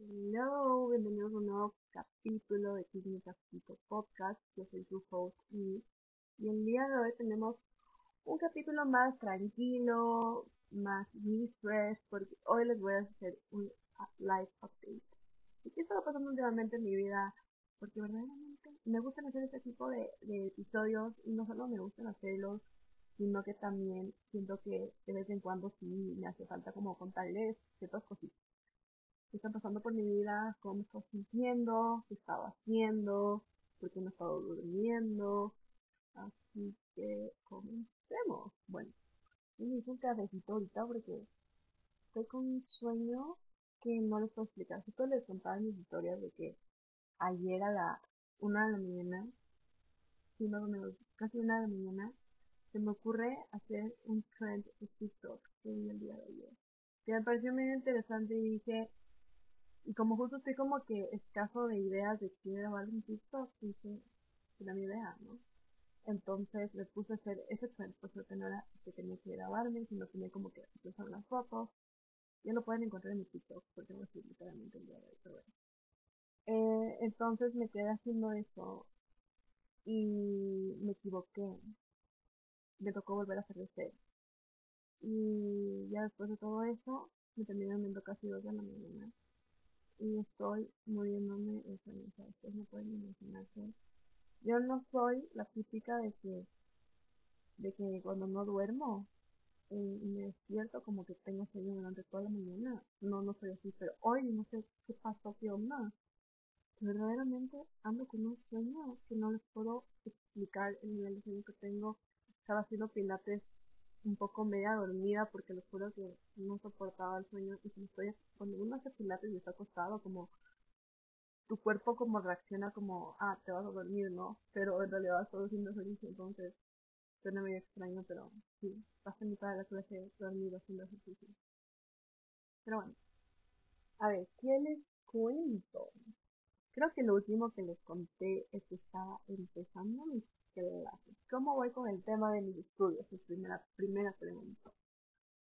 Hello, bienvenidos a un nuevo capítulo de Chisme Capito Podcast. Yo soy su host y, y el día de hoy tenemos un capítulo más tranquilo, más fresh, porque hoy les voy a hacer un live update. ¿Y qué está pasando últimamente en mi vida? Porque verdaderamente me gustan hacer este tipo de, de episodios y no solo me gustan hacerlos, sino que también siento que de vez en cuando sí me hace falta como contarles ciertas cositas qué está pasando por mi vida, cómo me estoy sintiendo, qué estaba haciendo, por qué no estaba durmiendo. Así que comencemos. Bueno, yo me hice un cafecito ahorita porque estoy con un sueño que no les puedo explicar. Justo les contaba mis historias de que ayer a la una de la mañana, sí, más o menos, casi una de la mañana, se me ocurre hacer un trend de TikTok que el día de ayer. Que me pareció muy interesante y dije, y como justo estoy como que escaso de ideas de qué grabar un TikTok, dije, era mi idea, ¿no? Entonces me puse a hacer ese trend, pues que no era que tenía que grabarme, sino tenía como que usar las fotos. Ya lo pueden encontrar en mi TikTok, porque no estoy literalmente el día de hoy. Eh, entonces me quedé haciendo eso y me equivoqué. Me tocó volver a hacer cero. Y ya después de todo eso, me terminé viendo casi dos de la mañana y estoy muriéndome de sueño. ustedes no pueden imaginarse. Yo no soy la típica de que, de que cuando no duermo eh, me despierto como que tengo sueño durante toda la mañana. No, no soy así, pero hoy no sé qué pasó, qué onda. Verdaderamente ando con un sueño que no les puedo explicar el nivel de sueño que tengo. Estaba haciendo pilates un poco media dormida porque les juro que no soportaba el sueño y estoy, cuando uno hace pilates y está acostado como tu cuerpo como reacciona como ah te vas a dormir no pero en realidad todo haciendo ejercicio entonces suena medio extraño pero sí pasé mitad de la clase dormido haciendo ejercicio pero bueno a ver ¿qué les cuento? creo que lo último que les conté es que estaba empezando mis ¿Cómo voy con el tema de mis estudios? Es primera, primera pregunta.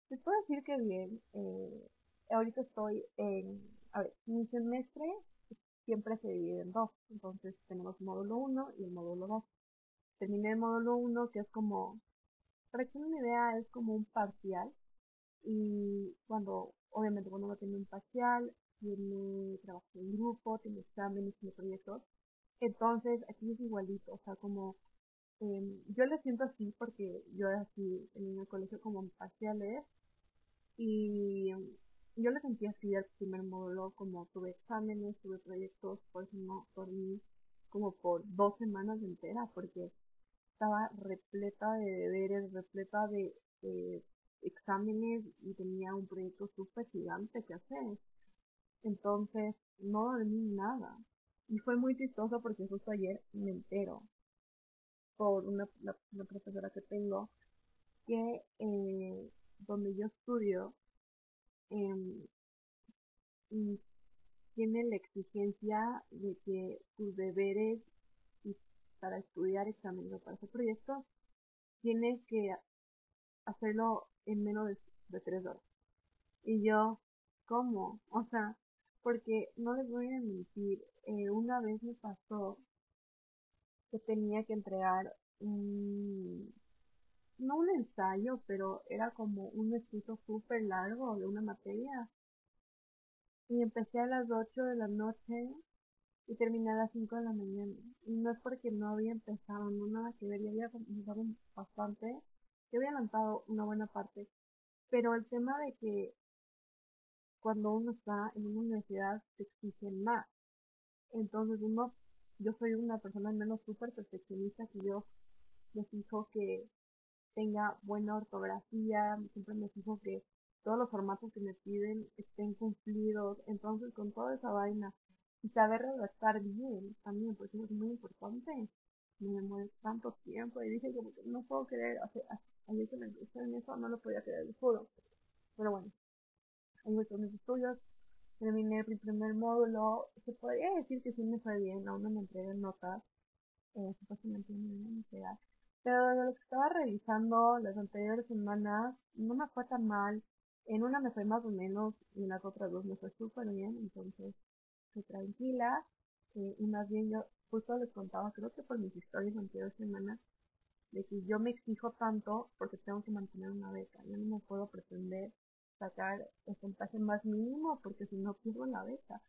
Les puedo decir que bien. Eh, ahorita estoy en... A ver, mi semestre siempre se divide en dos. Entonces tenemos módulo 1 y el módulo 2. Terminé el módulo 1 que es como... Para que una idea, es como un parcial. Y cuando, obviamente, cuando uno tiene un parcial, tiene trabajo en grupo, tiene exámenes, tiene proyectos. Entonces, aquí es igualito, o sea, como Em, yo le siento así porque yo así en el colegio como parciales y yo le sentí así al primer módulo como tuve exámenes, tuve proyectos, por eso no dormí como por dos semanas enteras porque estaba repleta de deberes, repleta de exámenes y tenía un proyecto súper gigante que hacer. Entonces no dormí nada. Y fue muy chistoso porque justo ayer me entero por una, profesora que tengo, que eh, donde yo estudio em, tiene la exigencia de que tus deberes para estudiar exámenes o para hacer proyectos tienes que hacerlo en menos de, tres horas. Y yo, ¿cómo? O sea, porque no les voy a mentir, eh, una vez me pasó que tenía que entregar un, no un ensayo, pero era como un escrito súper largo de una materia. Y empecé a las 8 de la noche y terminé a las 5 de la mañana. Y no es porque no había empezado, no nada que ver, ya había empezado bastante, yo había lanzado una buena parte. Pero el tema de que cuando uno está en una universidad te exigen más. Entonces uno yo soy una persona menos súper perfeccionista que yo me fijo que tenga buena ortografía, siempre me fijo que todos los formatos que me piden estén cumplidos, entonces con toda esa vaina y saber redactar bien también, porque es muy importante, me demoré tanto tiempo y dije como que no puedo creer, ayer que me en eso no lo podía creer, juro, pero bueno, en mis estudios terminé el primer módulo, se podría decir que sí me fue bien, aún no me entregué notas, eh, supuestamente me iban a entregar, pero de lo que estaba revisando las anteriores semanas, no me fue tan mal, En una me fue más o menos y en las otras dos me fue súper bien, entonces estoy tranquila. Eh, y más bien yo justo les contaba, creo que por mis historias anteriores semanas, de que yo me exijo tanto porque tengo que mantener una beca. Yo no me puedo pretender sacar el puntaje más mínimo porque si no pierdo la beca.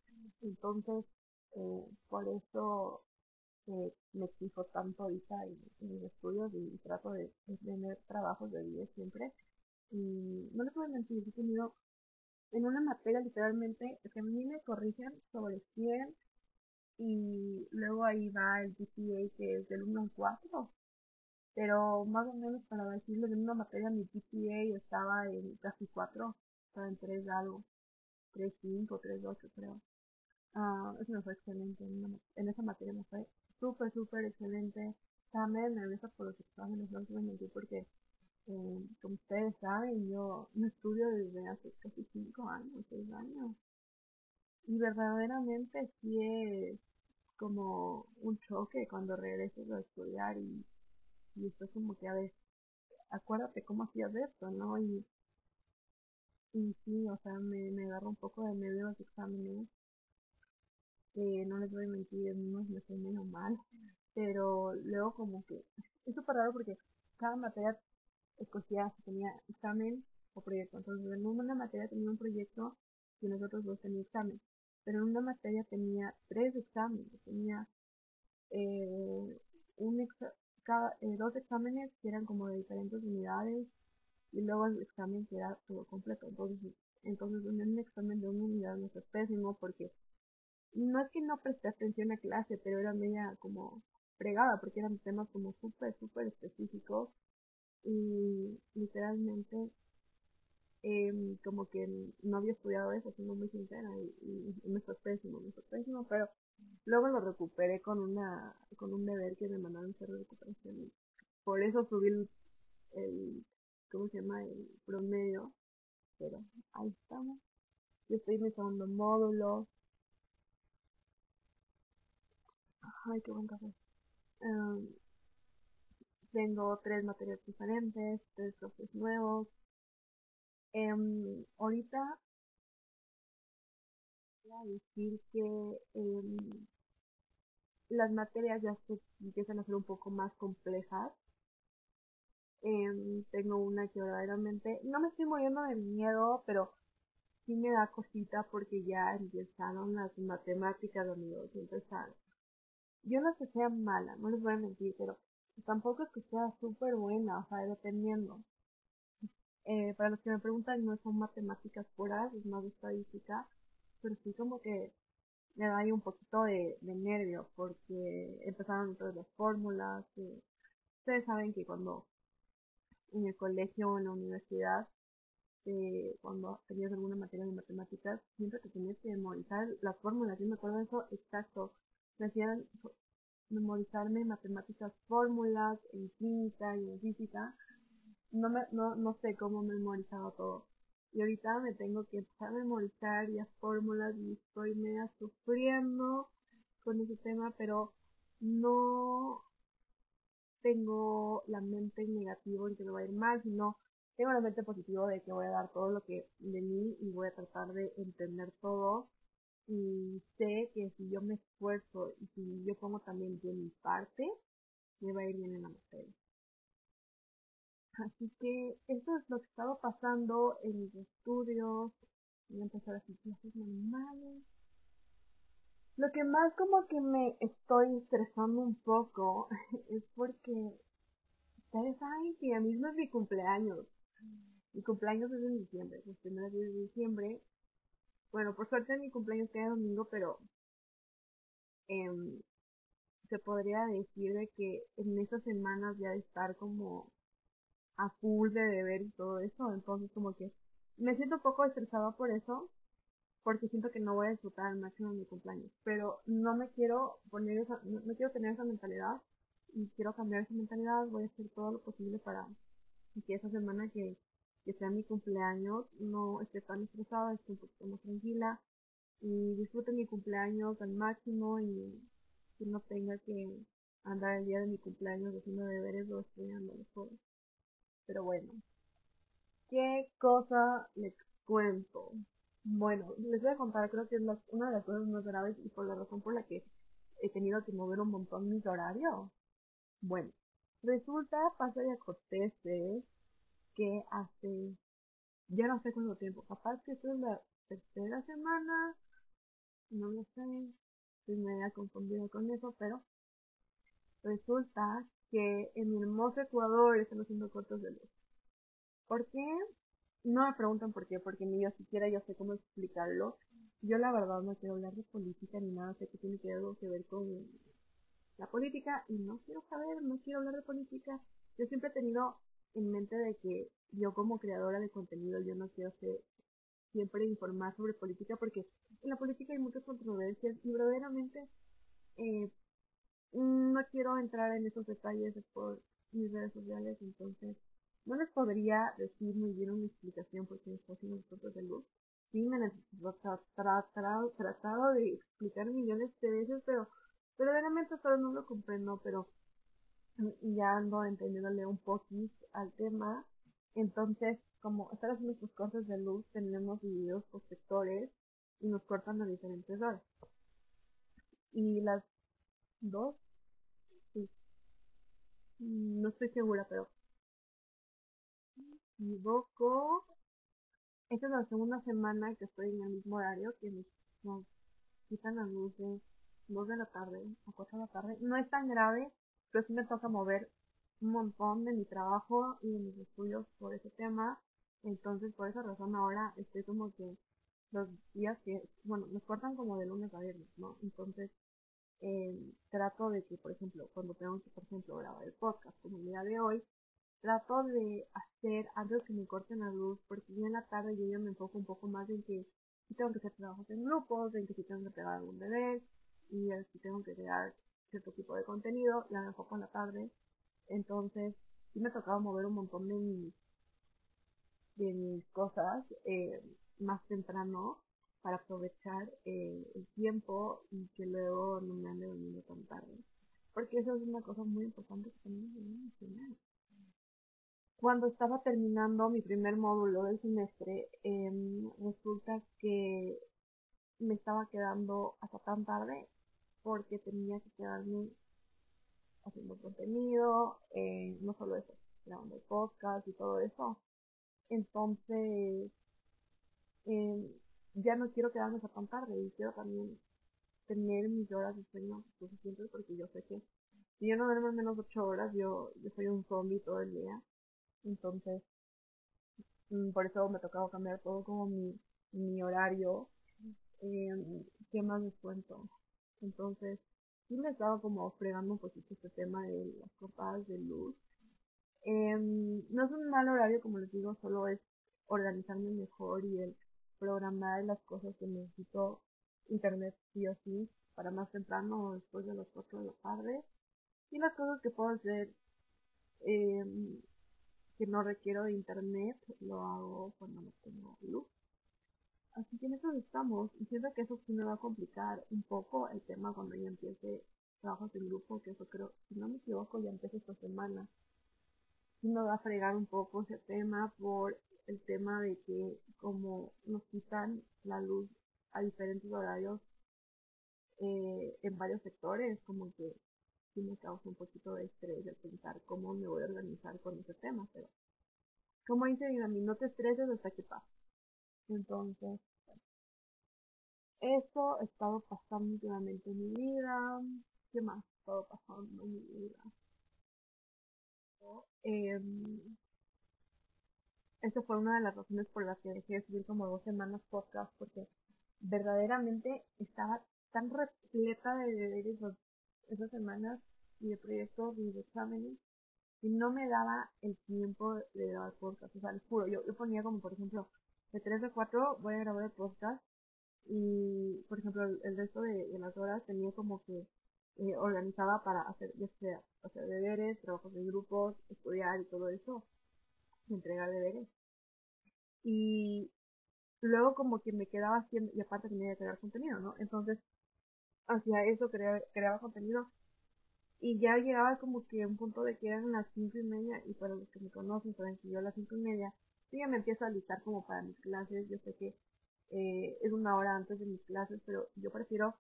Entonces, eh, por eso eh, me exijo tanto ahorita en, mis estudios y trato de, tener trabajos de 10 siempre. Y no les puedo mentir, he tenido en una materia literalmente que a mí me corrigen sobre 100 y luego ahí va el GPA que es del 1 al 4 pero más o menos para decirlo, en una materia mi GPA estaba en casi 4, estaba en 3 algo, 3.5, 3.8 creo. Uh, eso me fue excelente, en, en, esa materia me fue súper, súper excelente. Estaba medio nerviosa por los exámenes, no a mentir porque, eh, como ustedes saben, yo no estudio desde hace casi 5 años, 6 años. Y verdaderamente sí es como un choque cuando regreso a estudiar y y esto como que, a ver, acuérdate cómo hacías esto, ¿no? Y, y sí, o sea, me, me agarro un poco de medio los exámenes, que no les voy a mentir, en unos me fue menos mal, pero luego como que, es súper raro porque cada materia escogía si tenía examen o proyecto, entonces en una materia tenía un proyecto y en los otros dos tenía examen, pero en una materia tenía tres exámenes, tenía eh, un examen eh, dos exámenes que eran como de diferentes unidades y luego el examen que era todo completo. Entonces, entonces en un examen de una unidad no fue pésimo porque no es que no presté atención a clase, pero era media como fregada porque eran temas como súper, súper específicos y literalmente em, como que no había estudiado eso, siendo muy sincera, y, y, me fue pésimo, me fue pésimo, pero Luego lo recuperé con una con un deber que me mandaron hacer de recuperación. Por eso subí el, ¿cómo se llama? el promedio. Pero ahí estamos. Yo estoy en mi segundo módulo. Ay, qué buen café. Um, tengo tres materias diferentes, tres profes nuevos. Um, ahorita a decir que um, las materias ya empiezan a ser un poco más complejas. Eh, tengo una que verdaderamente no me estoy muriendo de miedo, pero sí me da cosita porque ya empezaron las matemáticas, amigos, empezaron. Yo no sé que sea mala, no les voy a mentir, pero tampoco es que sea súper buena, o sea, dependiendo. Eh, para los que me preguntan, no son matemáticas puras, es más estadística, pero sí como que me da ahí un poquito de, nervio porque empezaron todas las fórmulas. ustedes saben que cuando en el colegio o en la universidad, eh, cuando tenías alguna materia de matemáticas, siempre te tenías que memorizar las fórmulas. Yo me acuerdo de eso exacto. Me hacían memorizarme matemáticas fórmulas, en química y en física. No, me, no, no sé cómo memorizaba todo. Y ahorita me tengo que empezar a memorizar las fórmulas y estoy media sufriendo con ese tema, pero no tengo la mente negativa en que me va a ir mal, sino tengo la mente positiva de que voy a dar todo lo que de mí y voy a tratar de entender todo y sé que si yo me esfuerzo y si yo pongo también de mi parte, me va a ir bien en la materia. Así que eso es lo que estaba pasando en mis estudios. A empezar a hacer clases normales. Lo que más como que me estoy estresando un poco es porque ustedes saben que a mí no es mi cumpleaños. Mi cumpleaños es en diciembre, los primeros días de diciembre. Bueno, por suerte mi cumpleaños queda domingo, pero eh, se podría decir de que en esas semanas ya de estar como a full de deber y todo eso, entonces como que me siento un poco estresada por eso, porque siento que no voy a disfrutar al máximo mi cumpleaños, pero no me quiero poner esa, no, quiero tener esa mentalidad y quiero cambiar esa mentalidad, voy a hacer todo lo posible para que esa semana que, que sea mi cumpleaños no esté tan estresada, esté un poquito más tranquila y disfrute mi cumpleaños al máximo y que no tenga que andar el día de mi cumpleaños haciendo deberes o estudiando todo. Pero bueno, ¿qué cosa les cuento. Bueno, les voy a contar, creo que es una de las cosas más graves y por la razón por la que he tenido que mover un montón mis horarios. Bueno, resulta, pasa y acontece que hace, ya no sé cuánto tiempo, capaz que esto es la tercera semana, no lo sé, estoy media confundida con eso, pero resulta que en mi hermoso Ecuador están haciendo cortos de luz. ¿Por qué? No me preguntan por qué, porque ni yo siquiera yo sé cómo explicarlo. Yo la verdad no quiero hablar de política ni nada, sé que tiene que algo que ver con la política y no quiero saber, no quiero hablar de política. Yo siempre he tenido en mente de que yo como creadora de contenido yo no quiero ser siempre informar sobre política porque en la política hay muchas controversias y verdaderamente eh, no quiero entrar en esos detalles por mis redes sociales entonces no les podría decir muy bien una explicación porque estoy haciendo fotos de luz sí me he tratado de explicar millones de veces pero verdaderamente solo no lo comprendo pero ya ando entendiéndole un poquito al tema. Entonces, como están haciendo sus cortes de luz, tenemos divididos por sectores y nos cortan a diferentes horas. Y las dos, sí, no estoy segura, pero me equivoco. Esta es la segunda semana que estoy en el mismo horario que nos, quitan las luces 2 de la tarde a 4 de la tarde. No es tan grave, pero sí me toca mover un montón de mi trabajo y de mis estudios por ese tema. Entonces, por esa razón ahora estoy como que los días que, bueno, nos cortan como de lunes a viernes, ¿no? Entonces, eh, trato de que, por ejemplo, cuando tengo que, por ejemplo, grabar el podcast como el día de hoy, trato de hacer antes que me corten la luz, porque ya en la tarde yo ya me enfoco un poco más en que si tengo que hacer trabajos en grupos, en que si tengo que pegar algún deber, y si tengo que crear cierto tipo de contenido, ya me enfoco en la tarde. Entonces, sí me tocaba mover un montón de mis, de mis cosas eh, más temprano para aprovechar eh, el tiempo y que luego no me ande dormiendo tan tarde. Porque eso es una cosa muy importante que también me mencionar. Cuando estaba terminando mi primer módulo del semestre, em, resulta que me estaba quedando hasta tan tarde porque tenía que quedarme haciendo contenido, eh, no solo eso, grabando podcast y todo eso. Entonces, eh, ya no quiero quedarme hasta tan tarde y quiero también tener mis horas de sueño suficientes porque yo sé que si yo no duermo menos 8 horas, yo, yo soy un zombie todo el día. Entonces, mm, por eso me tocaba cambiar todo como mi, mi horario. Eh, ¿Qué más les cuento? Entonces, sí me estaba como fregando un poquito este tema de las cortadas de luz. Em, no es un mal horario, como les digo, solo es organizarme mejor y el programar las cosas que necesito internet sí o sí para más temprano o después de las 4 de la tarde. Y las cosas que puedo hacer em, que no requiero de internet lo hago cuando no tengo luz. Así que en eso estamos. Y siento que eso sí me va a complicar un poco el tema cuando ya empiece trabajos en grupo, que eso creo, si no me equivoco, ya empieza esta semana. Sí me va a fregar un poco ese tema por el tema de que como nos quitan la luz a diferentes horarios eh, en varios sectores, como que sí me causa un poquito de estrés el pensar cómo me voy a organizar con ese tema, pero como dice mí no te estreses hasta que pase. Entonces, eso ha estado pasando últimamente en mi vida. ¿Qué más ha estado pasando en mi vida? Eh, esa fue una de las razones por las que dejé de subir como dos semanas podcast, porque verdaderamente estaba tan repleta de deberes esas semanas y de proyectos y de exámenes y no me daba el tiempo de grabar podcast. O sea, les juro, yo, yo ponía como por ejemplo de 3 a 4 voy a grabar el podcast y por ejemplo el, resto de, las horas tenía como que eh, organizaba para hacer ya sea hacer deberes, trabajos en grupos, estudiar y todo eso, entregar deberes. Y luego como que me quedaba haciendo, y aparte tenía que crear contenido, ¿no? Entonces, hacia eso creaba contenido y ya llegaba como que un punto de que eran las cinco y media y para los que me conocen saben que yo a las cinco y media sí ya me empiezo a listar como para mis clases, yo sé que eh, es una hora antes de mis clases, pero yo prefiero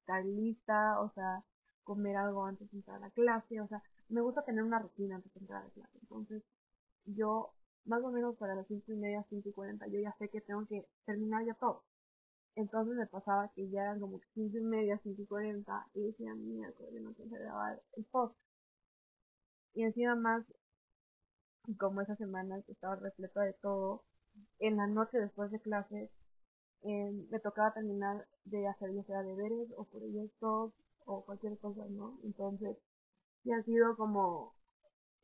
estar lista, o sea, comer algo antes de entrar a la clase, o sea, me gusta tener una rutina antes de entrar a la clase. Entonces, yo, más o menos para las cinco y media, cinco y cuarenta, yo ya sé que tengo que terminar ya todo. Entonces me pasaba que ya eran como cinco y media, cinco y cuarenta, y decía, miércoles, yo no quiero grabar el post. Y encima más, como esa semana que estaba repleta de todo, en la noche después de clases, eh, me tocaba terminar de hacer ya sea deberes o proyectos o cualquier cosa, ¿no? Entonces, sí ha sido como,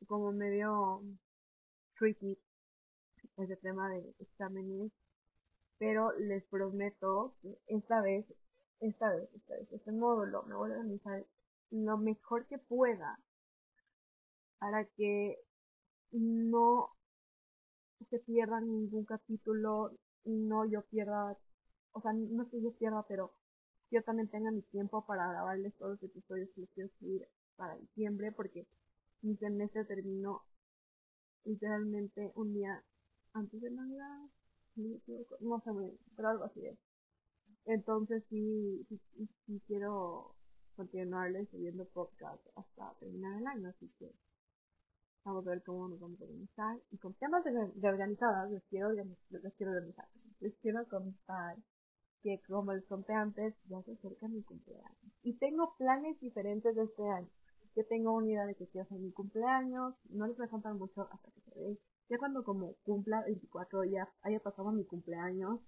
como medio tricky ese tema de exámenes, pero les prometo que esta vez, esta vez, esta vez, este módulo me voy a organizar lo mejor que pueda para que no se pierda ningún capítulo, no yo pierda, o sea, no es que yo pierda, pero yo también tenga mi tiempo para grabarles todos los episodios que les quiero subir para diciembre, porque mi semestre terminó literalmente un día antes de Navidad, no sé muy bien, pero algo así es. Entonces sí, sí, sí quiero continuarles subiendo podcast hasta terminar el año, así que Vamos a ver cómo nos vamos a organizar. Y con temas de, organizadas, les quiero, les quiero organizar. Les quiero contar que, como les conté antes, ya se acerca mi cumpleaños. Y tengo planes diferentes de este año. Yo tengo una idea de que quiero hacer mi cumpleaños. No les voy a mucho hasta que se ve. Ya cuando como cumpla 24 ya haya pasado mi cumpleaños,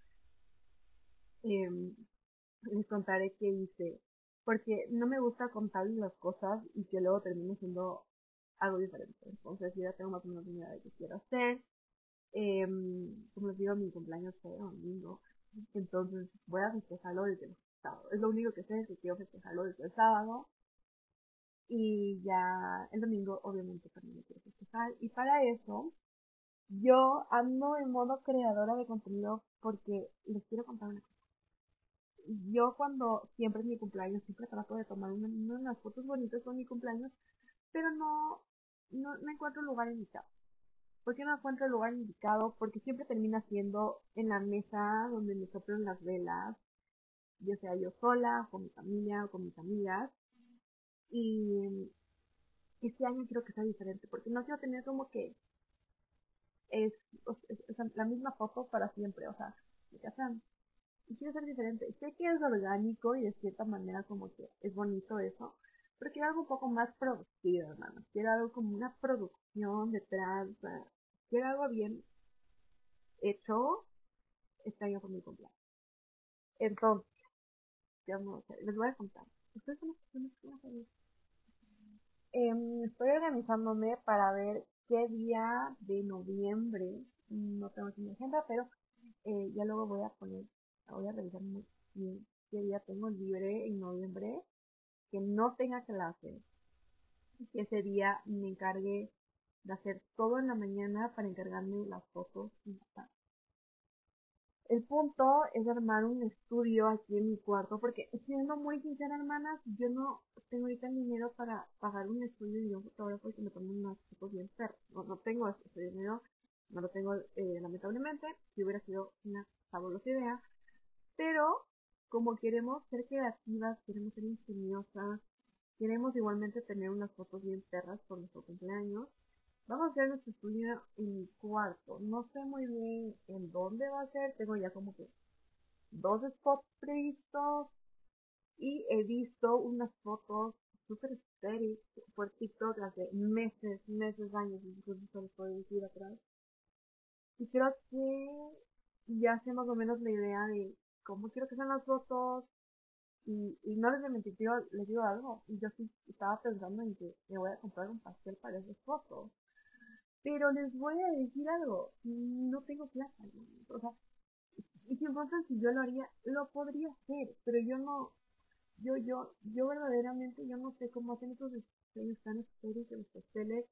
eh, les contaré qué hice. Porque no me gusta contarles las cosas y que luego termine siendo algo diferente. Entonces ya tengo más o menos idea de qué quiero hacer. Eh, como les digo, mi cumpleaños fue domingo. Entonces voy a festejarlo desde el sábado. Es lo único que sé, es que quiero festejarlo desde el sábado. Y ya el domingo obviamente también lo quiero festejar. Y para eso yo ando en modo creadora de contenido porque les quiero contar una cosa. Yo cuando siempre es mi cumpleaños, siempre trato de tomar unas fotos bonitas con mi cumpleaños, pero no, no, no encuentro lugar indicado. ¿Por qué no encuentro el lugar indicado? Porque siempre termina siendo en la mesa donde me soplan las velas, ya sea yo sola, con mi familia o con mis amigas. Y este año quiero que sea diferente, porque no quiero tener como que es, la misma foto para siempre, o sea, me casan. Y quiero ser diferente. Sé que es orgánico y de cierta manera como que es bonito eso, pero quiero algo un poco más producido, hermano. Quiero algo como una producción detrás. quiero algo bien hecho este año por mi cumpleaños. Entonces, les voy a contar. Ustedes son las personas que eh, estoy organizándome para ver qué día de noviembre, no tengo aquí mi agenda, pero eh, ya luego voy a poner, voy a revisar qué día tengo libre en noviembre que no tenga clase, que ese día me encargue de hacer todo en la mañana para encargarme las fotos y El punto es armar un estudio aquí en mi cuarto, porque siendo muy sincera, hermanas, yo no tengo ahorita el dinero para pagar un estudio y un fotógrafo que me tome unas fotos bien perras. No, no tengo ese dinero, no lo tengo eh, lamentablemente, si hubiera sido una fabulosa idea, pero como queremos ser creativas, queremos ser ingeniosas, queremos igualmente tener unas fotos bien perras por nuestro cumpleaños, vamos a hacer nuestro estudio en cuarto. No sé muy bien en dónde va a ser, tengo ya como que dos spots previstos y he visto unas fotos súper estériles por TikTok hace meses, meses, años, incluso se los puedo decir atrás. Y creo que ya sé más o menos la idea de cómo quiero que sean las fotos. Y, y no les a mentir, les digo algo. Yo sí estaba pensando en que me voy a comprar un pastel para esas fotos. Pero les voy a decir algo, no tengo plata. O sea, y si entonces si yo lo haría, lo podría hacer, pero yo no, yo, yo, yo verdaderamente, yo no sé cómo hacen esos diseños tan estéticos los pasteles,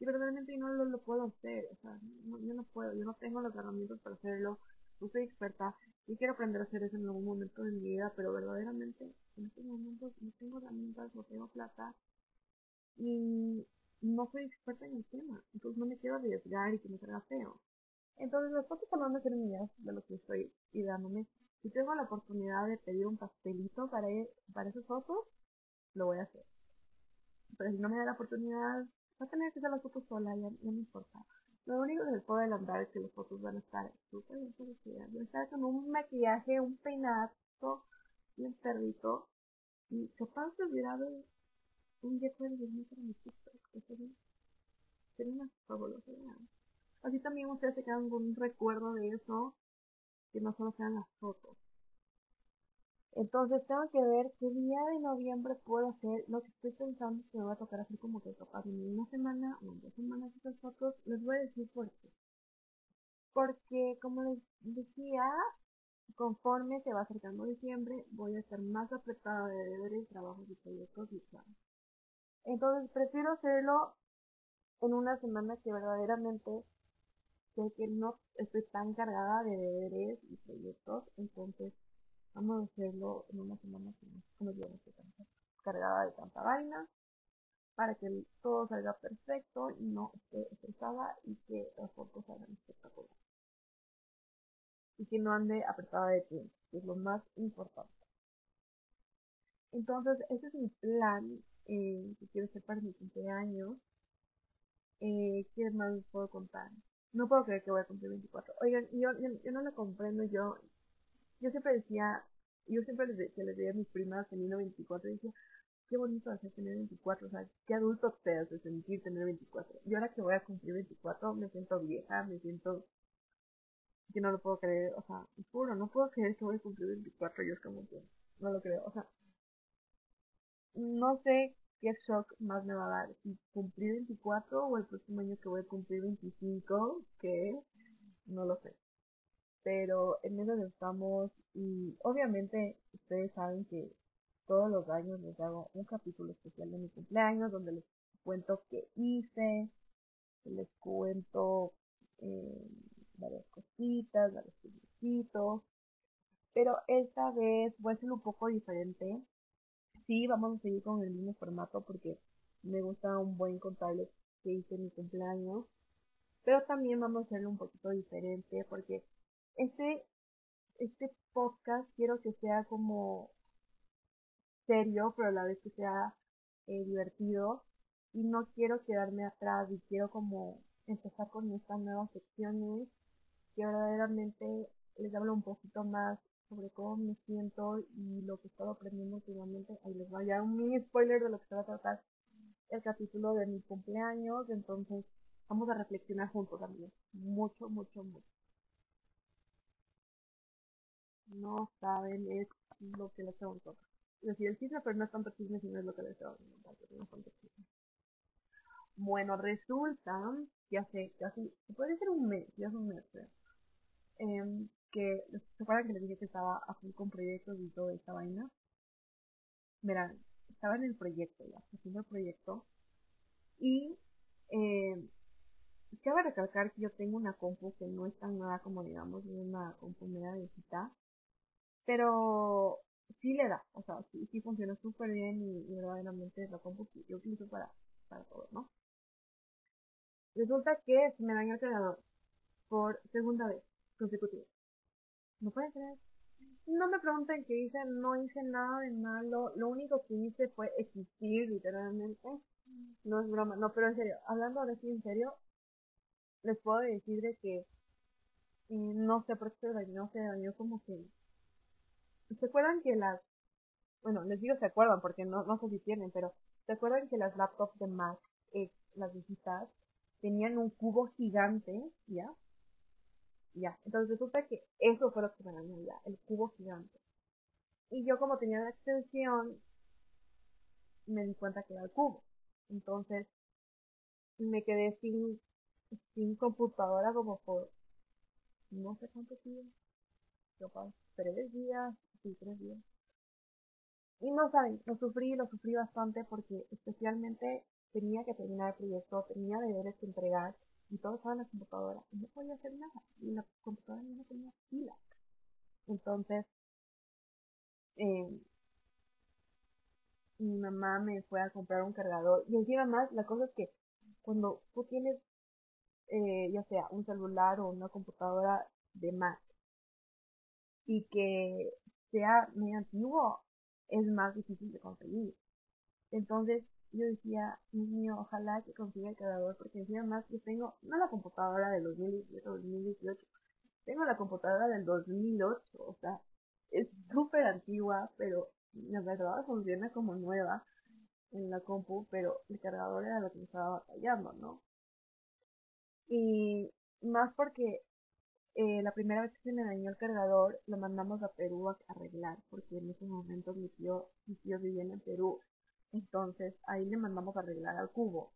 y verdaderamente no lo, puedo hacer, o sea, yo no puedo, yo no tengo las herramientas para hacerlo, no soy experta y quiero aprender a hacer eso en algún momento de mi vida, pero verdaderamente en estos momentos no tengo herramientas, no tengo plata y no soy experta en el tema, entonces no me quiero arriesgar y que me salga feo. Entonces las fotos también me sirven ideas de lo que estoy ideándome. Si tengo la oportunidad de pedir un pastelito para, para esas fotos, lo voy a hacer. Pero si no me da la oportunidad, va a tener que hacer las fotos sola, ya, no me importa. Lo único que les puedo adelantar es que las fotos van a estar súper bien producidas. Voy a estar con un maquillaje, un peinado, un perrito. Y capaz de olvidar un día de dormir para mi TikTok. Sería, sería una fabulosa. Así también ustedes se quedan con un recuerdo de eso, que no solo sean las fotos. Entonces tengo que ver qué día de noviembre puedo hacer. Lo que estoy pensando es que me va a tocar hacer como que capaz en una semana o en dos semanas esas fotos. Les voy a decir por qué. Porque como les decía, conforme se va acercando diciembre, voy a estar más apretada de deberes, trabajos y proyectos y Entonces prefiero hacerlo en una semana que verdaderamente sé que no estoy tan cargada de deberes y proyectos. Entonces Vamos a hacerlo en una semana que no nos cargada de tanta vaina para que todo salga perfecto y no esté estresada y que las fotos salgan espectaculares. Y que no ande apretada de tiempo, que es lo más importante. Entonces, ese es mi plan eh, que quiero hacer para mi cumpleaños. Eh, ¿Qué más les puedo contar? No puedo creer que voy a cumplir 24. Oigan, yo, yo, no lo comprendo, yo yo siempre decía, yo siempre les, que les veía a mis primas teniendo 24 y decía, qué bonito hacer tener 24, o sea, qué adulto te hace sentir tener 24. Y ahora que voy a cumplir 24 me siento vieja, me siento que no lo puedo creer, o sea, puro, no puedo creer que voy a cumplir 24, yo es como que no lo creo, o sea, no sé qué shock más me va a dar, si cumplir 24 o el próximo año que voy a cumplir 25, que no lo sé pero en eso estamos y obviamente ustedes saben que todos los años les hago un capítulo especial de mi cumpleaños donde les cuento qué hice, les cuento eh, varias cositas, varios cositos, pero esta vez voy a ser un poco diferente. Sí, vamos a seguir con el mismo formato porque me gusta un buen contarles qué hice mi cumpleaños, pero también vamos a hacerlo un poquito diferente porque este, este podcast quiero que sea como serio, pero a la vez que sea eh, divertido. Y no quiero quedarme atrás y quiero como empezar con estas nuevas secciones que verdaderamente les hablo un poquito más sobre cómo me siento y lo que he estado aprendiendo últimamente. Ahí les voy a dar un mini spoiler de lo que se va a tratar el capítulo de mi cumpleaños. Entonces, vamos a reflexionar juntos también. Mucho, mucho, mucho. no saben es lo que les tengo que contar. Decir el chisme, pero no es tanto chisme, sino es lo que les tengo que Bueno, resulta que hace casi, puede ser un mes, ya es un mes, que, ¿se acuerdan que les dije que estaba a full con proyectos y toda esta vaina? Verán, estaba en el proyecto ya, haciendo el proyecto, y eh, cabe recalcar que yo tengo una compu que no es tan nueva como digamos, una compu media viejita, pero sí le da, o sea, sí, funciona súper bien y, verdaderamente la compu que yo utilizo para, para todo, ¿no? Resulta que se me dañó el cargador por segunda vez consecutiva. No puede ser. No me pregunten qué hice, no hice nada de malo. Lo único que hice fue existir, literalmente. No es broma, no, pero en serio, hablando de sí en serio, les puedo decir de que eh, no sé por qué se dañó, se dañó como que ¿Se acuerdan que las, bueno, les digo se acuerdan porque no, no sé si tienen, pero ¿se acuerdan que las laptops de Mac, eh, las visitas, tenían un cubo gigante, ¿ya? Ya, entonces resulta que eso fue lo que me dañó ya, el cubo gigante. Y yo como tenía la extensión, me di cuenta que era el cubo. Entonces, me quedé sin, sin computadora como por no sé cuánto tiempo, tres días, sí, tres días. Y no saben, lo sufrí, lo sufrí bastante porque especialmente tenía que terminar el proyecto, tenía deberes que entregar y todo estaba en la computadora y no podía hacer nada y la computadora no tenía pila. Entonces, eh, mi mamá me fue a comprar un cargador y encima más la cosa es que cuando tú tienes eh, ya sea un celular o una computadora de Mac y que sea medio antiguo, es más difícil de conseguir. Entonces yo decía, Dios mío, ojalá que consiga el cargador, porque encima más yo tengo, no la computadora del 2017 o 2018, tengo la computadora del 2008, o sea, es súper antigua, pero la verdad funciona como nueva en la compu, pero el cargador era lo que me estaba batallando, ¿no? Y más porque eh, la primera vez que se me dañó el cargador, lo mandamos a Perú a arreglar, porque en esos momentos mi tío, mis tíos vivían en Perú. Entonces ahí le mandamos a arreglar al cubo.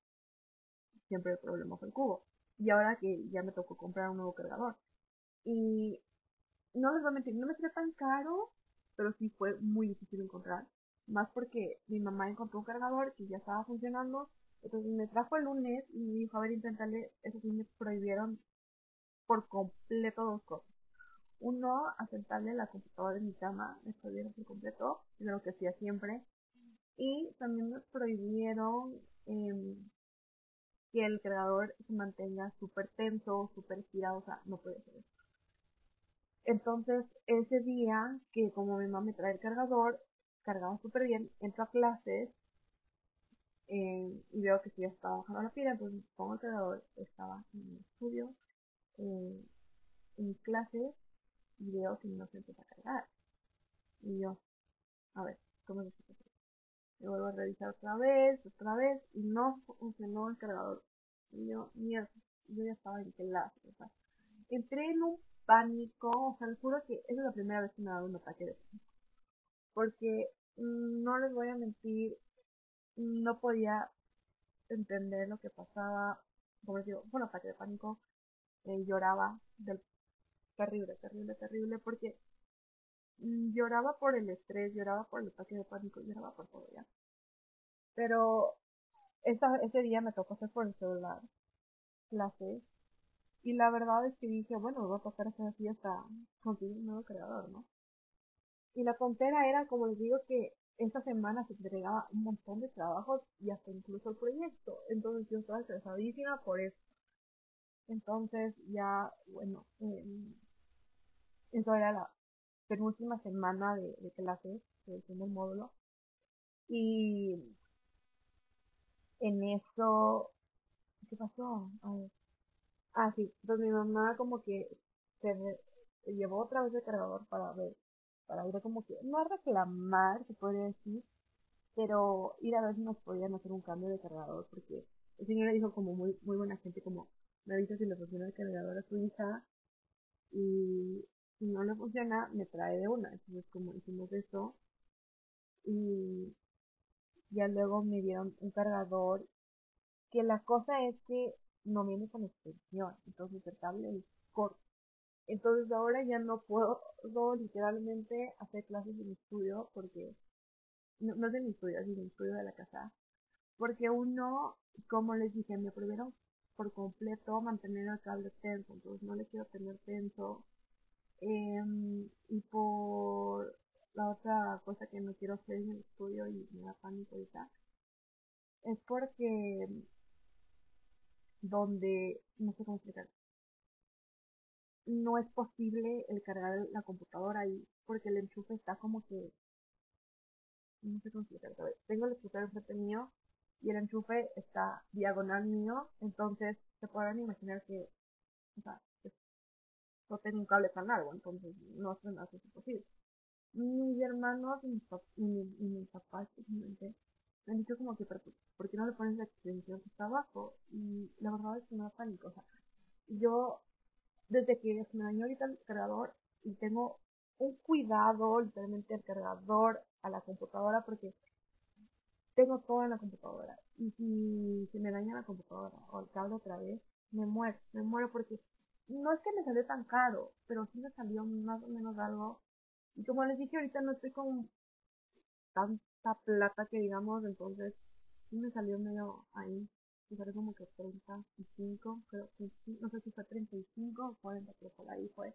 Siempre el problema fue el cubo. Y ahora que ya me tocó comprar un nuevo cargador. Y no les voy a mentir, no me salió tan caro, pero sí fue muy difícil encontrar. Más porque mi mamá encontró un cargador que ya estaba funcionando. Entonces me trajo el lunes y me dijo, a ver, inténtale. Eso sí me prohibieron por completo dos cosas. Uno, aceptarle la computadora de mi cama, me prohibieron por completo, lo que hacía siempre. Y también me prohibieron em, que el cargador se mantenga súper tenso, súper estirado, o sea, no puede ser eso. Entonces, ese día que como mi mamá me trae el cargador, cargaba súper bien, entro a clases eh, y veo que si ya estaba bajando la pila, entonces pongo el cargador, estaba en el estudio, eh, en clases, y veo que no se empieza a cargar. Y yo, a ver, ¿cómo se hace? Me vuelvo a revisar otra vez, otra vez, y no funcionó el cargador. Y yo, mierda, yo ya estaba en clase, o sea, entré en un pánico, o sea, les juro que esa es la primera vez que me ha dado un ataque de pánico. Porque mm, no les voy a mentir, no podía entender lo que pasaba, como les digo, fue un ataque de pánico, eh, lloraba del terrible, terrible, terrible, porque lloraba por el estrés, lloraba por el ataque de pánico, lloraba por todo ya. Pero ese día me tocó hacer por el celular clases y la verdad es que dije, bueno, voy a tocar hacer así hasta conseguir un nuevo creador, ¿no? Y la tontera era, como les digo, que esta semana se entregaba un montón de trabajos y hasta incluso el proyecto. Entonces yo estaba estresadísima por eso. Entonces ya, bueno, eh, eso era la penúltima semana de, clases, de el módulo. Y en eso, ¿qué pasó? A ver. Ah, sí, pues mi mamá como que se, llevó otra vez el cargador para ver, para ir como que, no a reclamar, se podría decir, pero ir a ver si nos podían hacer un cambio de cargador, porque el señor le dijo como muy, muy buena gente, como, me avisa si le funciona el cargador a su hija, y si no le funciona, me trae de una. Entonces, como hicimos eso, y ya luego me dieron un cargador, que la cosa es que no viene con extensión, entonces el cable es corto. Entonces ahora ya no puedo literalmente hacer clases en mi estudio porque no, no es de mi estudio, es de mi estudio de la casa. Porque uno, como les dije, me prohibieron por completo mantener el cable tenso, entonces no le quiero tener tenso. Em, y por la otra cosa que no quiero hacer en el estudio y me da pánico ahorita, es porque donde, no sé cómo explicar, no es posible el cargar la computadora ahí porque el enchufe está como que, no sé cómo explicar, tengo el escritorio enfrente mío y el enchufe está diagonal mío, entonces se podrán imaginar que, o sea, no tengo un cable tan largo, entonces no se me hace posible. Mis hermanos y mis, y mis papás, simplemente, me han dicho como que, ¿por qué no le pones la extensión que está abajo? Y la verdad es que no da pánico. O sea, yo, desde que me dañó ahorita el cargador, y tengo un cuidado, literalmente, el cargador a la computadora, porque tengo todo en la computadora. Y si se me daña la computadora o el cable otra vez, me muero, me muero porque no es que me salió tan caro, pero sí me salió más o menos algo. Y como les dije ahorita, no estoy con tanta plata que digamos, entonces sí me salió medio ahí, me salió como que 35, creo que no sé si fue 35 o 40, pero por ahí fue.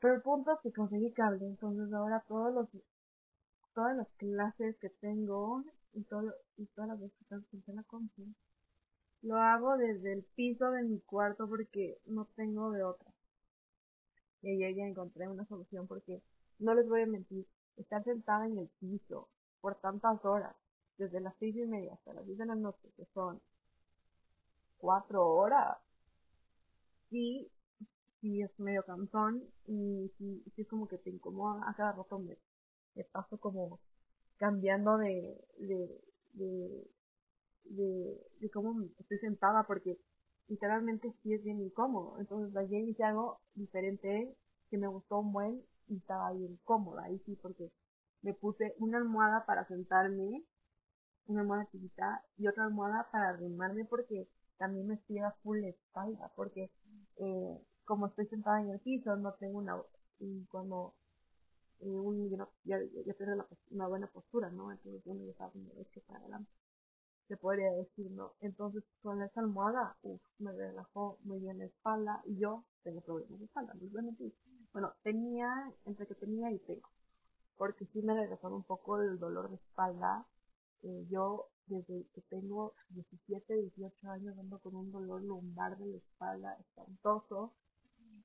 Pero el punto es que conseguí cable, entonces ahora todos los todas las clases que tengo y todo y todas las veces que tengo que la Lo hago desde el piso de mi cuarto porque no tengo de otra. Y ayer ya encontré una solución porque no les voy a mentir, estar sentada en el piso por tantas horas, desde las seis y media hasta las diez de la noche, que son cuatro horas, sí, sí es medio cansón y sí, es como que te incomoda. A cada rato me, paso como cambiando de, de, de, cómo estoy sentada porque literalmente sí es bien incómodo. Entonces ayer hice algo diferente que me gustó un buen y estaba bien cómoda. Ahí sí, porque me puse una almohada para sentarme, una almohada chiquita y otra almohada para arrimarme porque también me estira full la espalda. Porque eh, como estoy sentada en el piso, no tengo una, y cuando un, ya, ya, tengo una buena postura, ¿no? Entonces uno ya está para adelante, se podría decir, ¿no? Entonces con esa almohada, uff, me relajó muy bien la espalda y yo tengo problemas de espalda, bueno, sí. Bueno, tenía, entre que tenía y tengo, porque sí me regresó un poco el dolor de espalda. Eh, yo desde que tengo 17, 18 años ando con un dolor lumbar de la espalda espantoso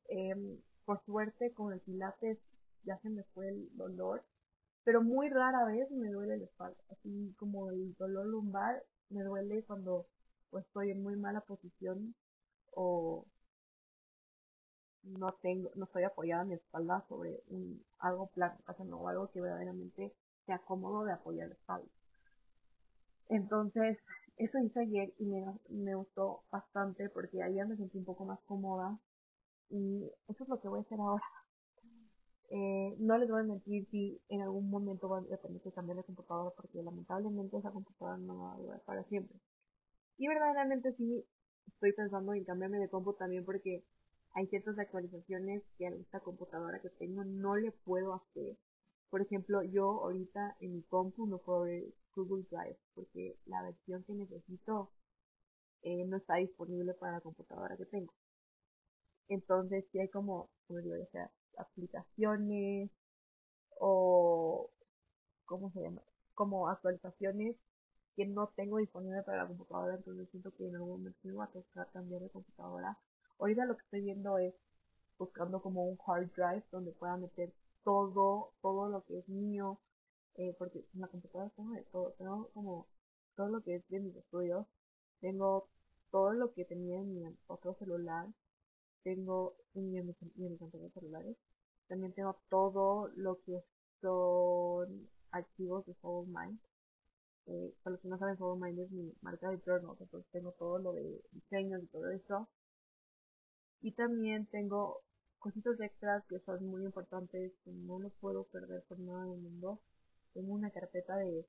Em, por suerte con el pilates ya se me fue el dolor, pero muy rara vez me duele la espalda, así como el dolor lumbar me duele cuando pues, estoy en muy mala posición o no tengo, no estoy apoyada mi espalda sobre un, algo plano, o algo que verdaderamente sea cómodo de apoyar la espalda. Entonces, eso hice ayer y me, me gustó bastante porque ayer me sentí un poco más cómoda y eso es lo que voy a hacer ahora. Eh, no les voy a mentir si en algún momento voy a tener que cambiar de computadora porque lamentablemente esa computadora no va a durar para siempre. Y verdaderamente sí estoy pensando en cambiarme de compu también porque hay ciertas actualizaciones que a esta computadora que tengo no le puedo hacer. Por ejemplo, yo ahorita en mi compu no puedo ver Google Drive porque la versión que necesito eh, no está disponible para la computadora que tengo. Entonces, si hay como, como digo, aplicaciones o, ¿cómo se llama? Como actualizaciones que no tengo disponible para la computadora, entonces siento que en algún momento me va a tocar cambiar de computadora. Ahorita lo que estoy viendo es buscando como un hard drive donde pueda meter todo, todo lo que es mío, eh, porque en la computadora tengo de todo, tengo como todo lo que es de mis estudios, tengo todo lo que tenía en mi otro celular, tengo en mi, de celulares. También tengo todo lo que son archivos de Mind Eh, para los que no saben, Mind es mi marca de journal, entonces tengo todo lo de diseños y todo eso. Y también tengo cositas extras que son muy importantes, que no lo puedo perder por nada del mundo. Tengo una carpeta de,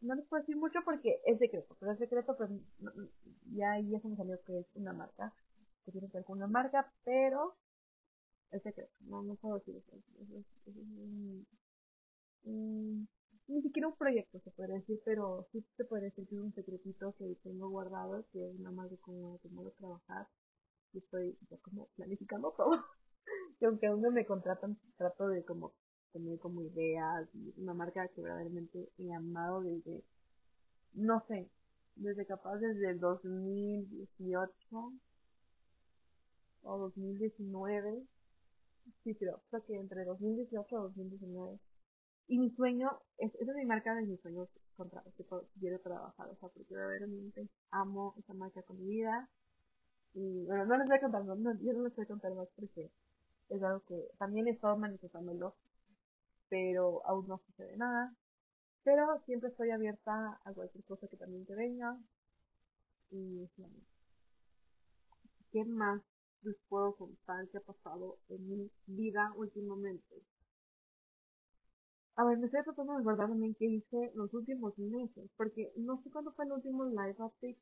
no les puedo decir mucho porque es secreto, pero es secreto, pues ya ahí ya se me salió que es una marca que tiene que ver con una marca, pero es secreto, no, no puedo decir eso. Es, ni siquiera un proyecto se puede decir, pero sí se puede decir que es un secretito que tengo guardado, que es una marca como que voy a trabajar y estoy ya como planificando todo. y aunque aún no me contratan, trato de como tener como ideas, una marca que verdaderamente he amado desde, no sé, desde capaz desde el 2018 o 2019. Sí, creo, creo que entre 2018 y 2019. Y mi sueño, es, esa es mi marca de mis sueños contra que quiero trabajar, o sea, porque verdaderamente amo esa marca con mi vida. Y bueno, no les voy a contar, no, yo no les voy a contar más porque es algo que también he estado manifestándolo, pero aún no sucede nada. Pero siempre estoy abierta a cualquier cosa que también te venga. Y ¿qué más les puedo contar qué ha pasado en mi vida últimamente. A ver, me estoy tratando de recordar también qué hice los últimos meses, porque no sé cuándo fue el último live update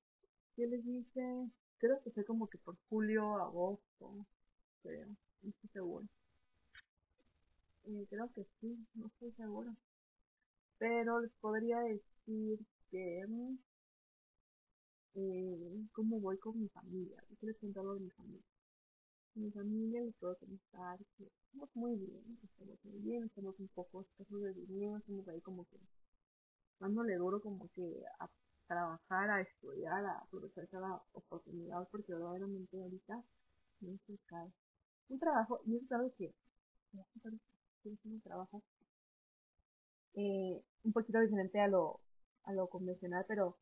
que les hice. Creo que fue como que por julio, agosto, creo, no estoy seguro. Eh, creo que sí, no estoy seguro. Pero les podría decir que eh, cómo voy con mi familia. Les contar de mi familia mi familia les puedo contar que estamos muy bien, estamos muy bien, estamos un poco escasos de dinero, estamos ahí como que dándole duro como que a trabajar, a estudiar, a aprovechar cada oportunidad, porque verdaderamente ahorita no es buscar un trabajo, y es algo que un trabajo eh, un poquito diferente a lo, a lo convencional, pero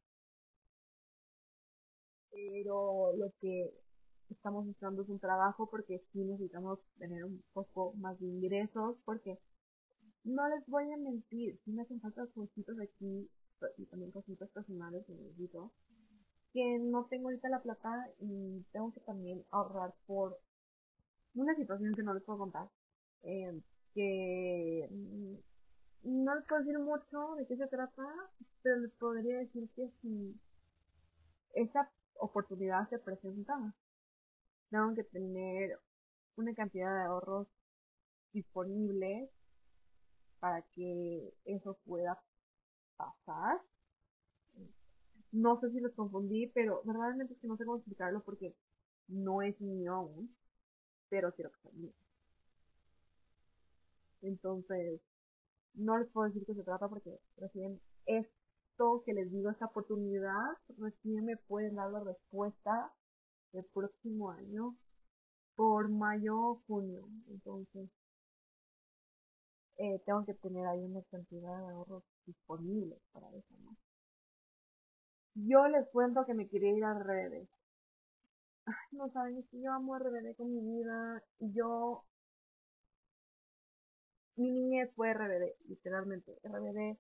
pero lo que estamos buscando un trabajo porque sí necesitamos tener un poco más de ingresos porque no les voy a mentir, sí me hacen falta cositas aquí y también cositas personales que necesito que no tengo ahorita la plata y tengo que también ahorrar por una situación que no les puedo contar eh, que mm, no les puedo decir mucho de qué se trata pero les podría decir que si esa oportunidad se presenta tengo que tener una cantidad de ahorros disponibles para que eso pueda pasar. No sé si los confundí, pero verdaderamente es que no sé cómo explicarlo porque no es mío aún, pero quiero que sea mío. Entonces, no les puedo decir qué se trata porque recién esto que les digo, esta oportunidad, recién me pueden dar la respuesta el próximo año por mayo o junio. Entonces, eh, tengo que tener ahí una cantidad de ahorros disponibles para eso, ¿no? Yo les cuento que me quería ir a RBD. no saben, es que yo amo RBD con mi vida. Yo, mi niñez fue RBD, literalmente. RBD,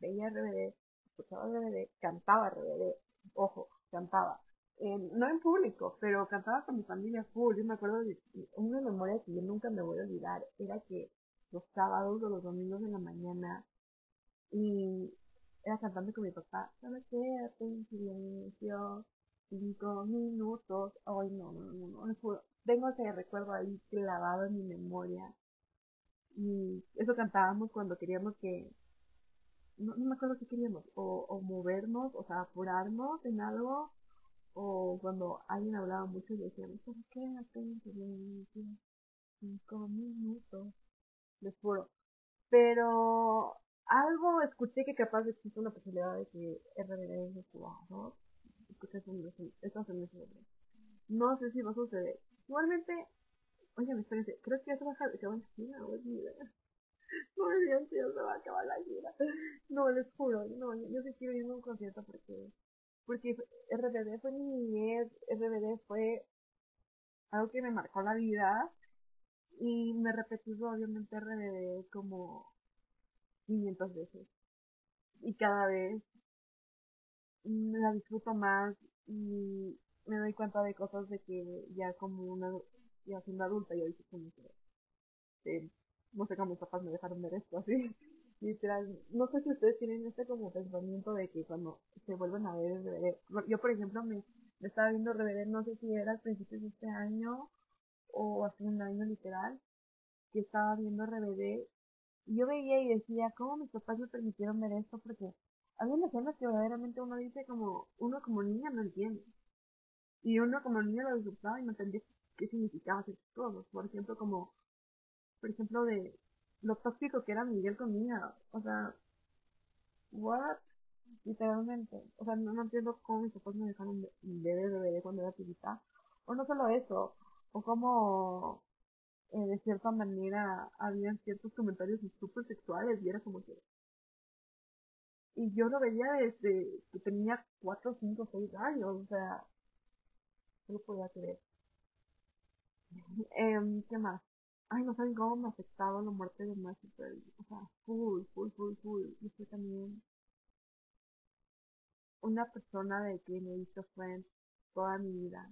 veía RBD, escuchaba RBD, cantaba RBD. Ojo, cantaba no en público, pero cantaba con mi familia full. Yo me acuerdo de una memoria que yo nunca me voy a olvidar, era que los sábados o los domingos de la mañana y era cantando con mi papá, solo quédate en silencio, cinco minutos, ay no, no, no, no, tengo ese recuerdo ahí clavado en mi memoria. Y eso cantábamos cuando queríamos que no, me acuerdo qué queríamos, o, o movernos, o sea, apurarnos en algo, o cuando alguien hablaba mucho y decíamos, ¿por quédate en? Cinco minutos. Les juro. Pero algo escuché que capaz existe una posibilidad de que RBD es trabajo, ¿no? Escuché me No sé si va a suceder. Igualmente, oye, espérense, creo que ya se va a acabar la gira, o es mi idea. No me digan ya se va a acabar la gira. No, les juro, no, yo sí quiero irme a un concierto porque porque RBD fue mi niñez, RBD fue algo que me marcó la vida y me repetí obviamente RBD como 500 veces. Y cada vez me la disfruto más y me doy cuenta de cosas de que ya como una ya siendo adulta yo dije como que no sé cómo mis papás me dejaron ver esto así literal, no sé si ustedes tienen este como pensamiento de que cuando se vuelven a ver RBD, yo por ejemplo me, estaba viendo RBD, no sé si era al principio de este año o hace un año literal, que estaba viendo RBD y yo veía y decía, ¿cómo mis papás me permitieron ver esto? Porque hay unas escenas que verdaderamente uno dice como, uno como niña no entiende. Y uno como niño lo disfrutaba y no entendía qué significaba hacer cosas. Por ejemplo, como, por ejemplo, de, lo tóxico que era Miguel con Mía. O sea, what? Literalmente. O sea, no, entiendo cómo mis papás me dejaron de ver bebé cuando era chiquita. O no solo eso, o como eh, de cierta manera había ciertos comentarios súper sexuales y era como que... Y yo lo veía desde que tenía 4, 5, 6 años, o sea, no lo podía creer. eh, ¿Qué más? Ay, no saben cómo me ha afectado la muerte de Matthew Perry. O sea, full, full, full, full. Yo soy también una persona de quien he visto Friends toda mi vida.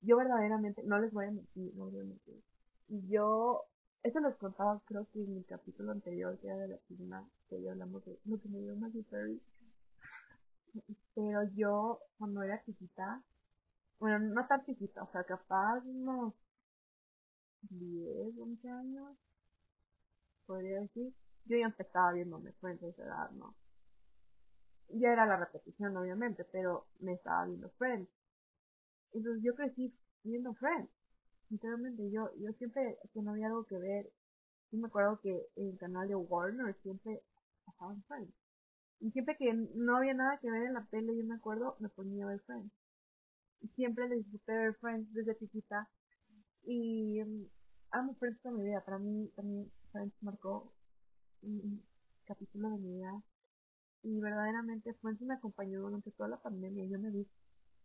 Yo verdaderamente, no les voy a mentir, no les voy a mentir. Yo, eso les contaba creo que en mi capítulo anterior, que era de la firma, que ya hablamos de lo que me dio Matthew Perry. Pero yo, cuando era chiquita, bueno, no tan chiquita, o sea, capaz unos 10, 11 años, podría decir, yo ya empezaba viéndome Friends a esa edad, ¿no? Ya era la repetición, obviamente, pero me estaba viendo Friends. Entonces yo crecí viendo Friends. Sinceramente, yo, yo siempre que no había algo que ver, sí me acuerdo que en el canal de Warner siempre pasaban Friends. Y siempre que no había nada que ver en la tele, yo me acuerdo, me ponía a ver Friends. Y siempre disfruté ver Friends desde chiquita. Y um, amo Friends toda mi vida. Para mí también Friends marcó un, capítulo de mi vida. Y verdaderamente Friends me acompañó durante toda la pandemia. Yo me vi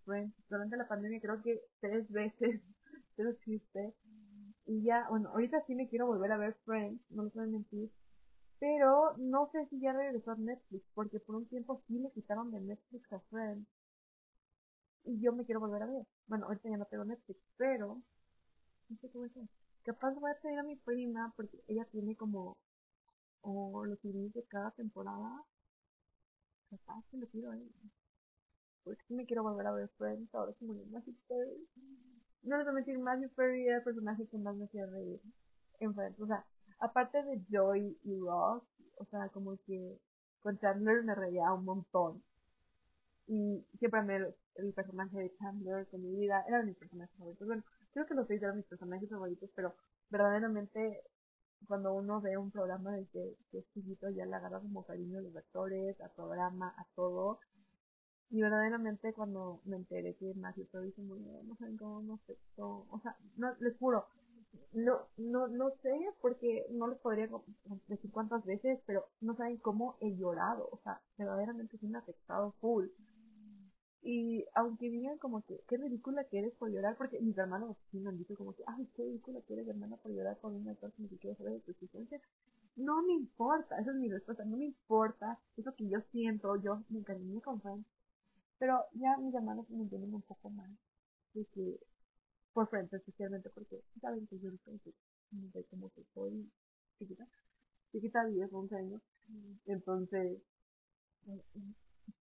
Friends durante la pandemia creo que tres veces. Pero existe. Y ya, bueno, ahorita sí me quiero volver a ver Friends, no voy a mentir. Pero no sé si ya regresó a Netflix, porque por un tiempo sí le quitaron de Netflix a Friends. Y yo me quiero volver a ver. Bueno, ahorita ya no tengo Netflix, pero no sé a hacer. Capaz voy a pedir a mi prima, porque ella tiene como o los CDs de cada temporada. Capaz que lo pido a ella. Porque sí me quiero volver a ver Friends, ahora que murió Matthew Perry. No les voy a mentir, Matthew Perry era el personaje que más me hacía reír en Friends. O sea, aparte de Joy y Ross, o sea, como que con Chandler me reía un montón. Y siempre me el, personaje de Chandler con mi vida, era de mis personajes favoritos. Bueno, creo que los seis eran mis personajes favoritos, pero verdaderamente cuando uno ve un programa de que, que es chiquito ya le agarra como cariño a los actores, al programa, a todo. Y verdaderamente cuando me enteré que Matthew Perry se murió, no saben cómo me afectó. O sea, no, les juro, no, no, no sé porque no les podría decir cuántas veces, pero no saben cómo he llorado. O sea, verdaderamente sí me ha afectado full. Y aunque digan como que, qué ridícula que eres por llorar, porque mis hermanos sí me han dicho como que, ay, qué ridícula que eres hermana por llorar por una actor que ni siquiera sabe de tu existencia. No me importa, esa es mi respuesta, no me importa, eso que yo siento, yo me encariñé con Friends. Pero ya mis hermanos me entienden un poco más de por frente, especialmente porque saben que yo no soy como que soy chiquita, chiquita 10, 11 años, entonces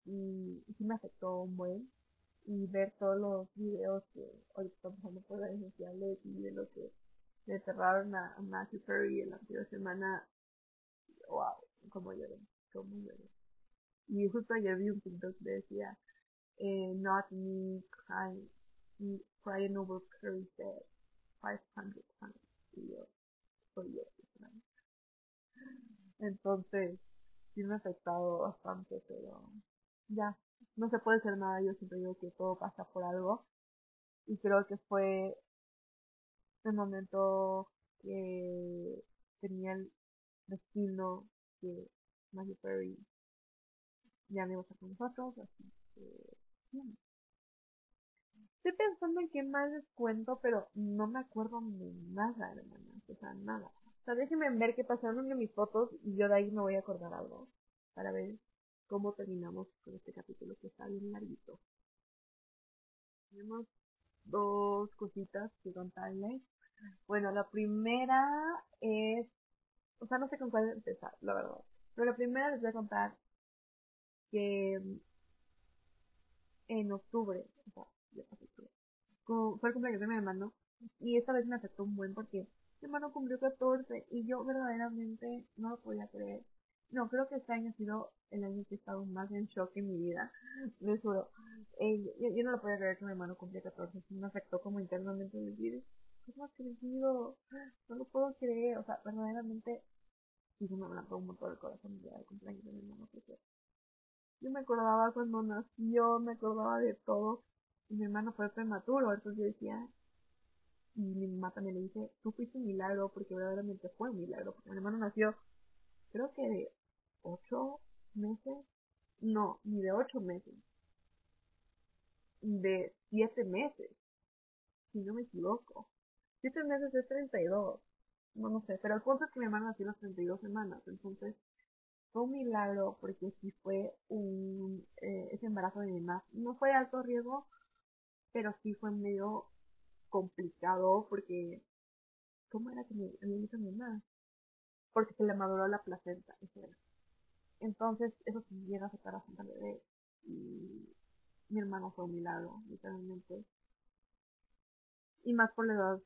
y, sí me afectó un buen y ver todos los videos que ahorita están pasando por redes sociales y de lo que le cerraron a, Matthew Perry en la anterior semana, wow, como lloré, como lloré. Y justo ayer vi un TikTok que decía, eh, not me crying, crying over Perry's dead 500 times. Y yo, soy yo, Entonces, sí me ha afectado bastante, pero ya, no se puede hacer nada, yo siempre digo que todo pasa por algo. Y creo que fue el momento que tenía el destino que Matthew Perry ya no iba a estar con nosotros, así que Estoy pensando en qué más les cuento, pero no me acuerdo de nada, hermanas, o sea, nada. O sea, déjenme ver qué pasaron en mis fotos y yo de ahí me voy a acordar algo para ver cómo terminamos con este capítulo que está bien larguito. Tenemos dos cositas que contarles. Bueno, la primera es, o sea, no sé con cuál empezar, la verdad. Pero la primera les voy a contar que en octubre, o sea, ya pasó fue el cumpleaños de mi hermano y esta vez me afectó un buen porque mi hermano cumplió 14 y yo verdaderamente no lo podía creer. No, creo que este año ha sido el año que he estado más en shock en mi vida, les juro. Eh, yo, no lo podía creer que mi hermano cumplía 14, me afectó como internamente decir, ¿cómo ha crecido? No lo puedo creer, o sea, verdaderamente, y me abrió un montón el corazón cumpleaños de mi hermano yo me acordaba cuando nació, me acordaba de todo, y mi hermano fue prematuro, entonces yo decía, y mi mamá también le dice, tú fuiste un milagro, porque verdaderamente fue un milagro, porque mi hermano nació, creo que de ocho meses, no, ni de ocho meses, de siete meses, si no me equivoco. Siete meses es 32, no, no sé, pero el punto es que mi hermano nació las 32 semanas, entonces fue un milagro porque sí fue un, eh, ese embarazo de mi mamá. No fue alto riesgo, pero sí fue medio complicado porque, ¿cómo era que me, me hizo mi mamá? Porque se le maduró la placenta, Entonces, eso sí llega a afectar a Santa Bebé. Y mi hermano fue un milagro, literalmente. Y más por la edad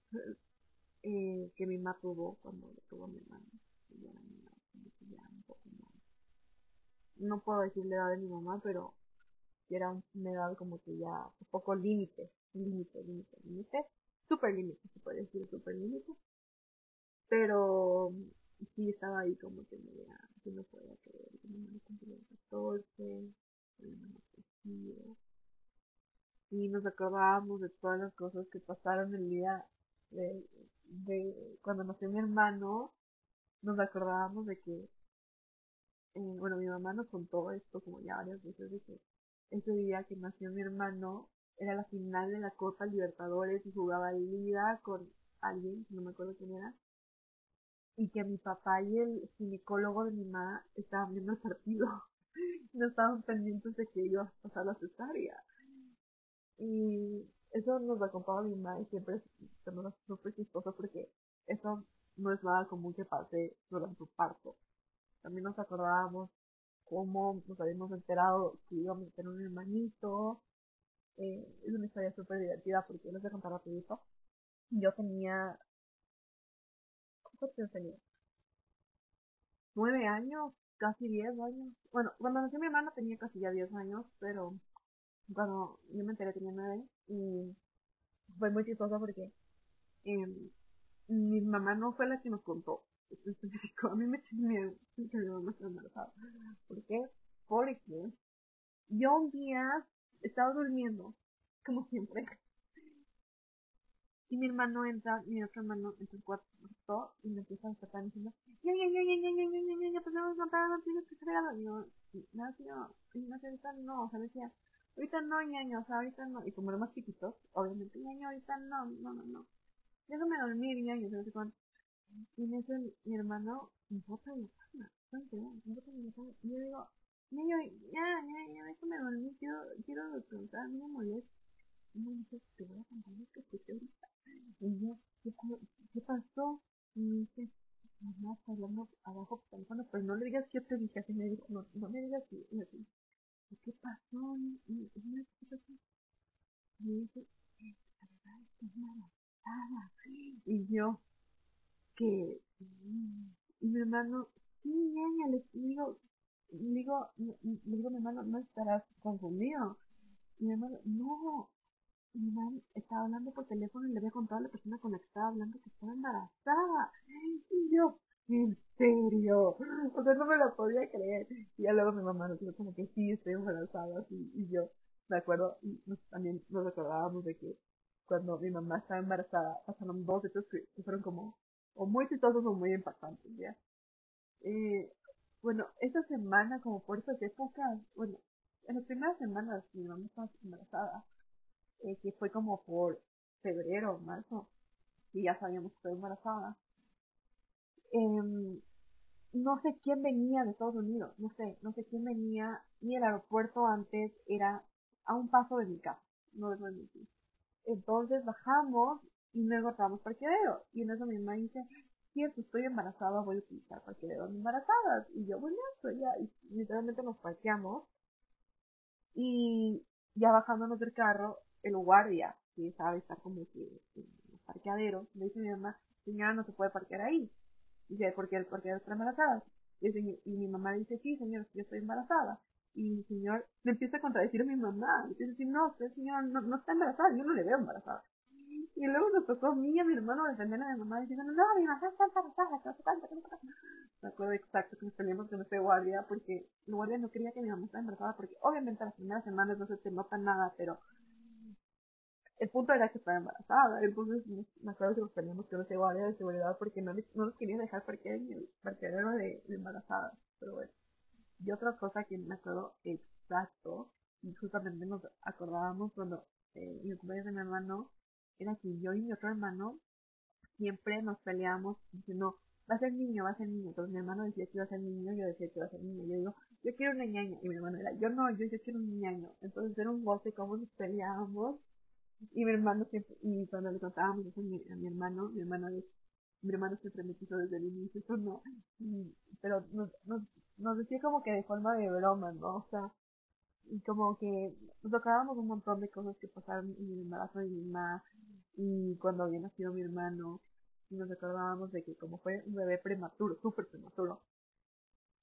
eh, que mi mamá tuvo cuando tuvo a mi hermano. No puedo decir la edad de mi mamá, pero era una edad como que ya un poco límite, límite, límite, límite, super límite, se puede decir super límite. Pero sí estaba ahí como que que no podía creer que mi hermano cumplió 14, y nos acordábamos de todas las cosas que pasaron el día de, cuando nació mi hermano, nos acordábamos de que, eh, bueno, mi mamá nos contó esto como ya varias veces, de que ese día que nació mi hermano era la final de la Copa Libertadores y jugaba Liga con alguien, no me acuerdo quién era, y que mi papá y el ginecólogo de mi mamá estaban viendo el partido, no estaban pendientes de que iba a pasar la cesárea. Y eso nos acompaña mi mamá y siempre se nos súper chistoso porque eso no es nada común que pase durante su parto. También nos acordábamos cómo nos habíamos enterado que íbamos a tener un hermanito. Eh, es una historia súper divertida porque voy a contar rapidito. Yo tenía... ¿Cuántos años tenía? Nueve años, casi diez años. Bueno, cuando nació mi hermana tenía casi ya diez años, pero cuando yo me enteré tenía nueve y fue muy chistoso porque eh, mi mamá no fue la que nos contó. A mí me miedo que mi mamá estaba embarazada. ¿Por qué? Porque yo un día estaba durmiendo, como siempre. Y mi hermano entra, mi otro hermano entra al cuarto y me empieza a despertar diciendo, ya, ya, ya, ya, ya, ya, ya, ya, ya, podemos contar, no tienes que ser Y yo, no, tío, no, ahorita no, o sea, decía, ahorita no, ñaño, o sea, ahorita no. Y como era más chiquitos, obviamente, ñaño, ahorita no, no, no, no déjame dormir, ñaño, no sé cuánto. Y en eso mi hermano me bota de la cama, me bota de la cama. Y yo digo, ñaño, ya, ya, ya, déjame dormir, quiero, quiero descansar, no me molestes. Y me dice, te voy a contar lo que escuché ahorita. Y yo, ¿qué, pasó? Y me dice, mamá está hablando abajo por teléfono, pero no le digas que yo te dije así, me dijo, no, no me digas que, y así. ¿Qué pasó? Y, y, y me dice, la verdad es mala y yo, que, y mi hermano, sí, ñaña, le digo, digo, le digo, mi hermano, no estarás confundido. Y mi hermano, no, mi hermano estaba hablando por teléfono y le había contado a la persona con la que estaba hablando que estaba embarazada. Y yo, ¿en serio? O sea, no me lo podía creer. Y ya luego mi mamá nos dijo como que sí, estoy embarazada, y yo, me acuerdo, y también nos acordábamos de que cuando mi mamá estaba embarazada, pasaron dos hechos que, fueron como o muy chistosos o muy impactantes, ¿ya? Eh, bueno, esta semana, como por esas épocas, bueno, en las primeras semanas mi mamá estaba embarazada, eh, que fue como por febrero, marzo, y ya sabíamos que estaba embarazada. Em, no sé quién venía de Estados Unidos, no sé, no sé quién venía, y el aeropuerto antes era a un paso de mi casa, no es mentir. Entonces bajamos y luego encontramos parqueadero. Y en eso mi mamá dice, si estoy embarazada, voy a utilizar parqueadero embarazadas. Y yo, bueno, eso ya. Y literalmente nos parqueamos. Y ya bajándonos del carro, el guardia, que sabe estar como que en los parqueaderos, le dice mi mamá, señora, no se puede parquear ahí. Dice, porque el parqueadero está embarazada. Y, y mi mamá dice, sí, señor, yo estoy embarazada. Y el señor le empieza a contradecir a mi mamá. Empieza a decir, no, usted señor no, no está embarazada, yo no le veo embarazada. Y luego nos tocó a mí y a mi hermano defender a mi mamá diciendo, no, mi mamá está embarazada, que no se que no Me acuerdo exacto que nos peleamos con ese guardia porque el guardia no quería que mi mamá estaba embarazada porque obviamente las primeras semanas no se te nota nada, pero el punto era que estaba embarazada. Entonces me acuerdo que nos peleamos con ese guardia de seguridad porque no, no nos quería dejar parquear en el parqueadero de, de embarazada. Pero bueno. Y otra cosa que me acuerdo exacto, y justamente nos acordábamos cuando eh, mi cumpleaños de mi hermano, era que yo y mi otro hermano siempre nos peleábamos diciendo, va a ser niño, va a ser niño. Entonces mi hermano decía que iba a ser niño, yo decía que iba a ser niño. Yo digo, yo quiero una ñaña. Y mi hermano era, yo no, yo, yo quiero un ñaño. Entonces era un goce cómo nos peleábamos. Y mi hermano siempre, y cuando le contábamos eso a mi, a mi hermano, mi hermano mi hermano siempre me quiso desde el inicio, eso no, pero nos, nos, nos decía como que de forma de broma, ¿no? O sea, y como que nos tocábamos un montón de cosas que pasaron en el embarazo de mi mamá y cuando había nacido mi hermano y nos acordábamos de que como fue un bebé prematuro, súper prematuro,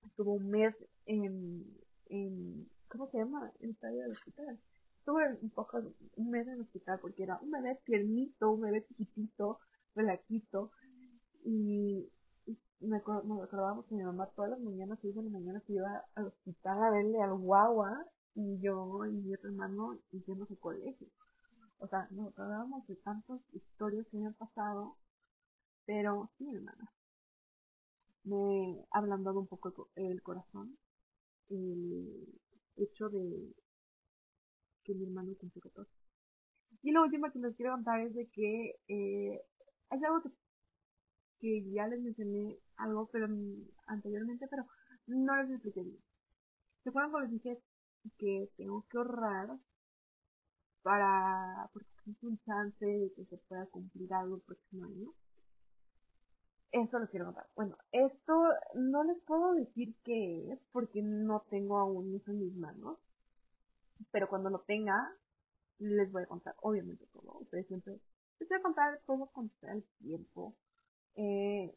estuvo un mes en, en ¿cómo se llama? En estadio del hospital. Estuve un poco, un mes en el hospital porque era un bebé tiernito, un bebé chiquitito, relaquito, y me, nos acordábamos que mi mamá todas las mañanas, seis de la mañana, se iba al hospital a verle al guagua y yo y mi otro hermano yendo al colegio. O sea, nos acordábamos de tantas historias que me han pasado, pero sí, hermana. Me ha ablandado un poco el corazón el hecho de que mi hermano cumplió 14. Y lo último que les quiero contar es de que eh, hay algo que que ya les mencioné algo pero anteriormente, pero no les expliqué bien. ¿Se acuerdan cuando les dije que tengo que ahorrar para, porque es un chance de que se pueda cumplir algo el próximo año? Eso lo quiero contar. Bueno, esto no les puedo decir qué es porque no tengo aún eso en mis manos. Pero cuando lo tenga, les voy a contar, obviamente todo. Ustedes siempre les voy a contar todo con el tiempo. Eh,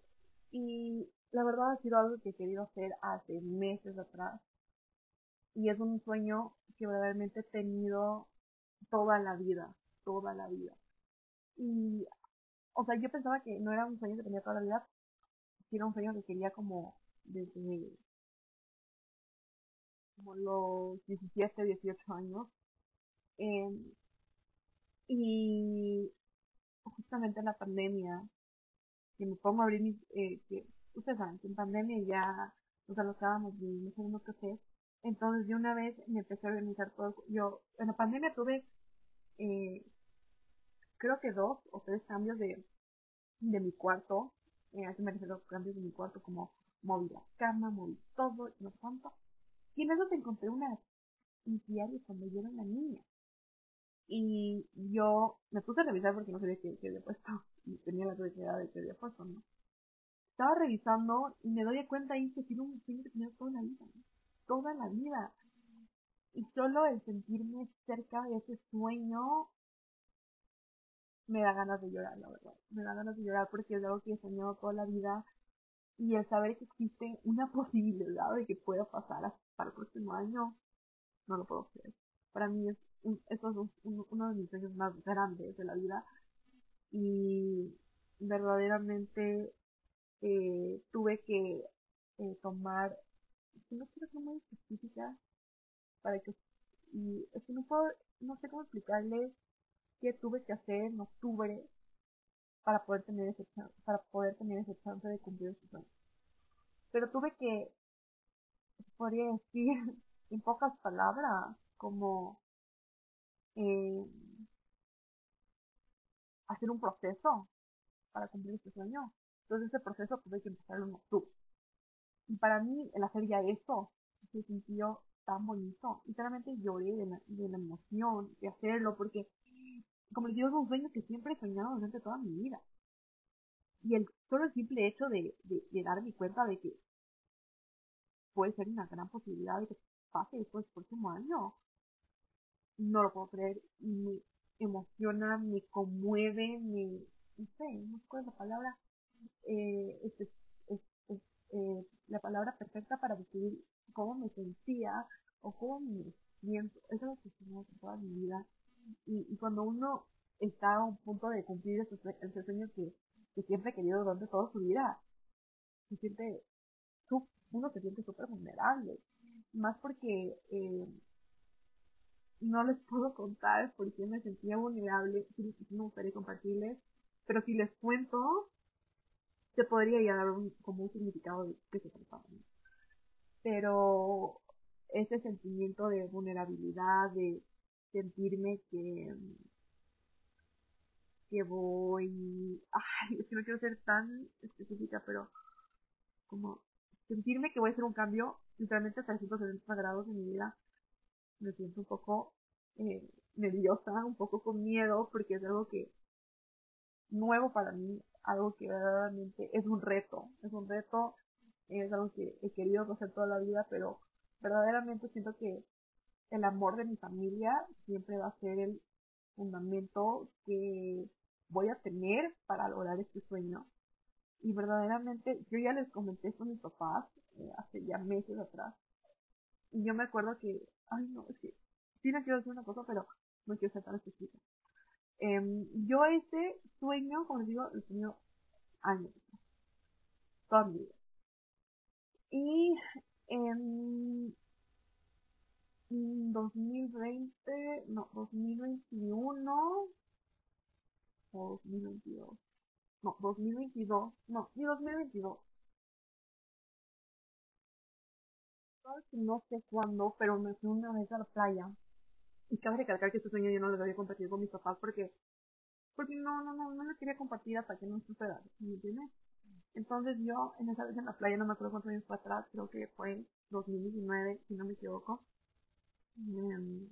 y la verdad ha sido algo que he querido hacer hace meses atrás. Y es un sueño que verdaderamente he tenido toda la vida, toda la vida. Y, o sea, yo pensaba que no era un sueño que tenía toda la vida, sino un sueño que quería como desde como los 17, 18 años. Em, y justamente en la pandemia que me pongo a abrir mis, eh, que ustedes saben que en pandemia ya nos alocábamos y no sabíamos qué hacer. Entonces de una vez me empecé a organizar todo. Yo en la pandemia tuve eh, creo que dos o tres cambios de, de mi cuarto. Eh, así me refiero a cambios de mi cuarto como moví la cama, moví todo no tanto. Y eso te encontré una diario cuando yo era una niña. Y yo me puse a revisar porque no sabía qué, qué había puesto. Y tenía la curiosidad de qué había puesto, ¿no? Estaba revisando y me doy cuenta ahí que tiene un sueño que tenía toda la vida. Toda la vida. Y solo el sentirme cerca de ese sueño me da ganas de llorar, la verdad. Me da ganas de llorar porque es algo que he soñado toda la vida. Y el saber que existe una posibilidad de que pueda pasar hasta el próximo año, no lo puedo creer. Para mí es eso es uno de mis sueños más grandes de la vida y verdaderamente eh, tuve que eh, tomar no quiero ser muy específica para que y es que no puedo no sé cómo explicarles qué tuve que hacer en octubre para poder tener ese para poder tener ese chance de cumplir ese sueño pero tuve que podría decir en pocas palabras como eh, hacer un proceso para cumplir este sueño. Entonces ese proceso tuve que empezar en octubre. Y para mí el hacer ya eso se sintió tan bonito. Y realmente lloré de la, de la emoción de hacerlo porque, como les digo, es un sueño que siempre he soñado durante toda mi vida. Y el solo simple hecho de, de, de darme cuenta de que puede ser una gran posibilidad de que pase después del próximo año, no lo puedo creer, me emociona, me conmueve, me, no sé, no sé cuál es la palabra, eh, eh, la palabra perfecta para describir cómo me sentía o cómo me siento, eso es lo que he toda mi vida, y, y, cuando uno está a un punto de cumplir ese, ese sueño que, siempre ha querido durante toda su vida, se siente, uno se siente súper vulnerable, más porque eh, no les puedo contar porque me sentía vulnerable, y me gustaría compartirles, pero si les cuento, se podría ya dar un, como un significado de qué se trataba. Pero ese sentimiento de vulnerabilidad, de sentirme que que voy, ay, es que no quiero ser tan específica, pero como sentirme que voy a hacer un cambio literalmente hasta 170 grados en mi vida me siento un poco eh, nerviosa, un poco con miedo, porque es algo que nuevo para mí, algo que verdaderamente es un reto, es un reto, es algo que he querido hacer toda la vida, pero verdaderamente siento que el amor de mi familia siempre va a ser el fundamento que voy a tener para lograr este sueño. Y verdaderamente, yo ya les comenté esto a mis papás eh, hace ya meses atrás. Y yo me acuerdo que ay no, es que sí no quiero decir una cosa, pero no quiero ser tan específica. Eh, yo ese sueño, como les digo, el sueño años. toda mi vida. Y en 2020, no, 2021 o 2022. No, 2022. No, ni 2022. No sé cuándo, pero me fui una vez a la playa. Y cabe recalcar que este sueño yo no lo había compartido con mis papás porque porque no, no, no, no lo quería compartir hasta que no suceda, ¿me entiendes? Entonces yo en esa vez en la playa, no me acuerdo cuántos años fue atrás, creo que fue 2019, si no me equivoco, em,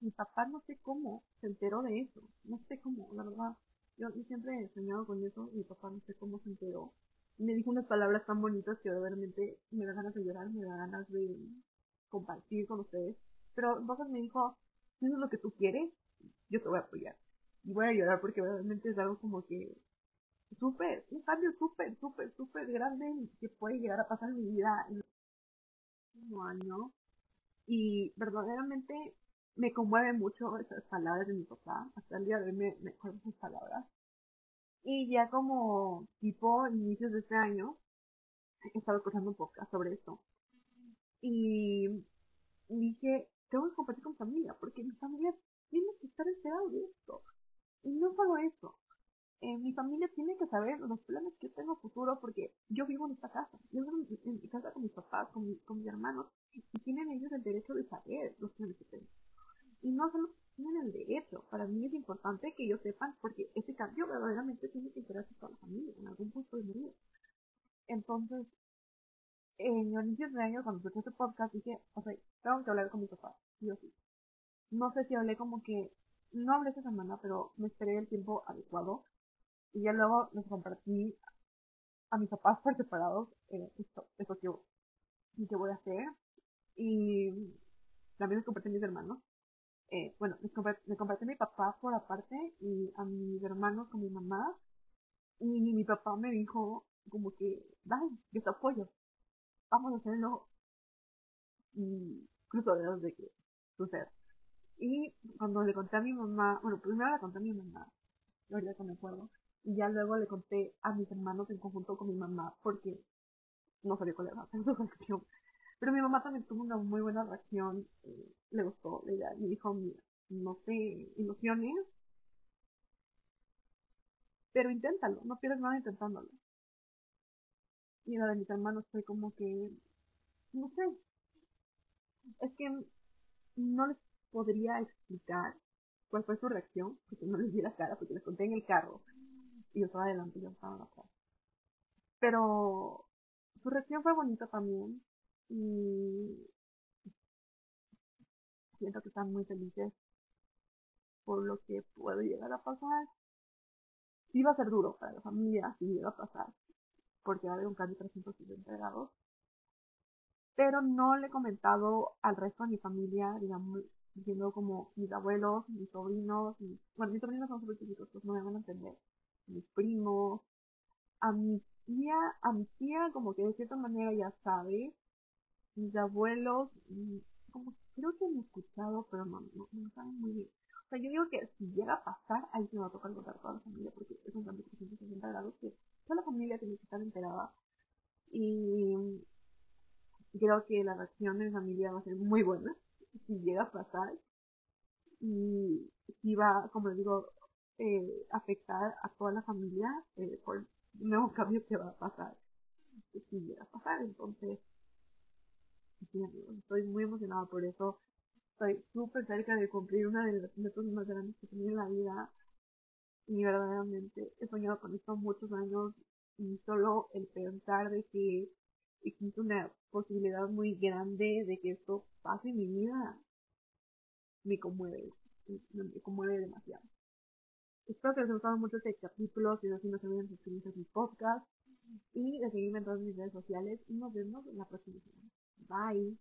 mi papá no sé cómo se enteró de eso, no sé cómo, la verdad. Yo, siempre he soñado con eso, mi papá no sé cómo se enteró. Me dijo unas palabras tan bonitas que realmente me da ganas de llorar, me da ganas de compartir con ustedes. Pero entonces me dijo, si eso es lo que tú quieres, yo te voy a apoyar. Y voy a llorar porque realmente es algo como que súper, un cambio súper, súper, súper grande que puede llegar a pasar en mi vida en el año. Y verdaderamente me conmueve mucho esas palabras de mi papá. Hasta el día de hoy me, me acuerdo sus palabras. Y ya como tipo inicios de este año, he estado escuchando un podcast sobre esto. Y dije, tengo que compartir con mi familia, porque mi familia tiene que estar enterada de esto. Y no solo eso, eh, mi familia tiene que saber los planes que tengo futuro porque yo vivo en esta casa, yo vivo en, mi casa con mis papás, con, con mis hermanos, y tienen ellos el derecho de saber los planes que tengo. Y no solo tienen el derecho, para mí es importante que ellos sepan porque ese cambio verdaderamente tiene que interesar a toda la familia en algún punto de mi vida. Entonces, en el inicio de año, cuando escuché este podcast, dije, o sea, tengo que hablar con mi papá, sí o sí. No sé si hablé como que, no hablé esta semana, pero me esperé el tiempo adecuado y ya luego les compartí a mis papás por separados eh, esto, esto que, que voy a hacer. Y también les compartí a mis hermanos. Eh, bueno, les compartí, a mi papá por aparte y a mis hermanos con mi mamá. Y mi papá me dijo como que, dale, yo te apoyo. Vamos a hacerlo. Y cruzo dedos de que suceda. Y cuando le conté a mi mamá, bueno, primero le conté a mi mamá, ahorita que me acuerdo, y ya luego le conté a mis hermanos en conjunto con mi mamá porque no sabía cuál era su reacción. Pero mi mamá también tuvo una muy buena reacción, eh, le gustó la me dijo, mira, no te ilusiones, pero inténtalo, no pierdes nada intentándolo. Y la de mis hermanos fue como que, no sé, es que no les podría explicar cuál fue su reacción, porque no les di la cara, porque les conté en el carro y estaba adelante y estaba atrás. Pero su reacción fue bonita también y siento que están muy felices por lo que puede llegar a pasar. Sí va a ser duro para la familia si llega a pasar, porque va a haber un cambio de 360 grados. Pero no le he comentado al resto de mi familia, digamos, diciendo como mis abuelos, mis sobrinos, bueno, mis sobrinos son súper chiquitos, pues no me van a entender mis primos, a mi tía, a mi tía como que de cierta manera ya sabe, mis abuelos, como creo que han escuchado, pero no, no, saben muy bien. O sea, yo digo que si llega a pasar, ahí se va a tocar contar toda la familia, porque es un cambio de 360 grados que toda la familia tiene que estar enterada. Y creo que la reacción de mi familia va a ser muy buena si llega a pasar. Y si va, como les digo, eh, afectar a toda la familia eh, por el nuevo cambio que va a pasar, si llega a pasar. Entonces, estoy muy emocionada por eso. Estoy súper cerca de cumplir una de las metas más grandes que tenía en la vida. Y verdaderamente he soñado con esto muchos años y solo el pensar de que existe una posibilidad muy grande de que esto pase en mi vida me conmueve, me conmueve demasiado. Espero que les haya gustado mucho este capítulo. Si no, se olviden suscribirse a mi podcast y de seguirme en todas mis redes sociales. Y nos vemos en la próxima. Bye.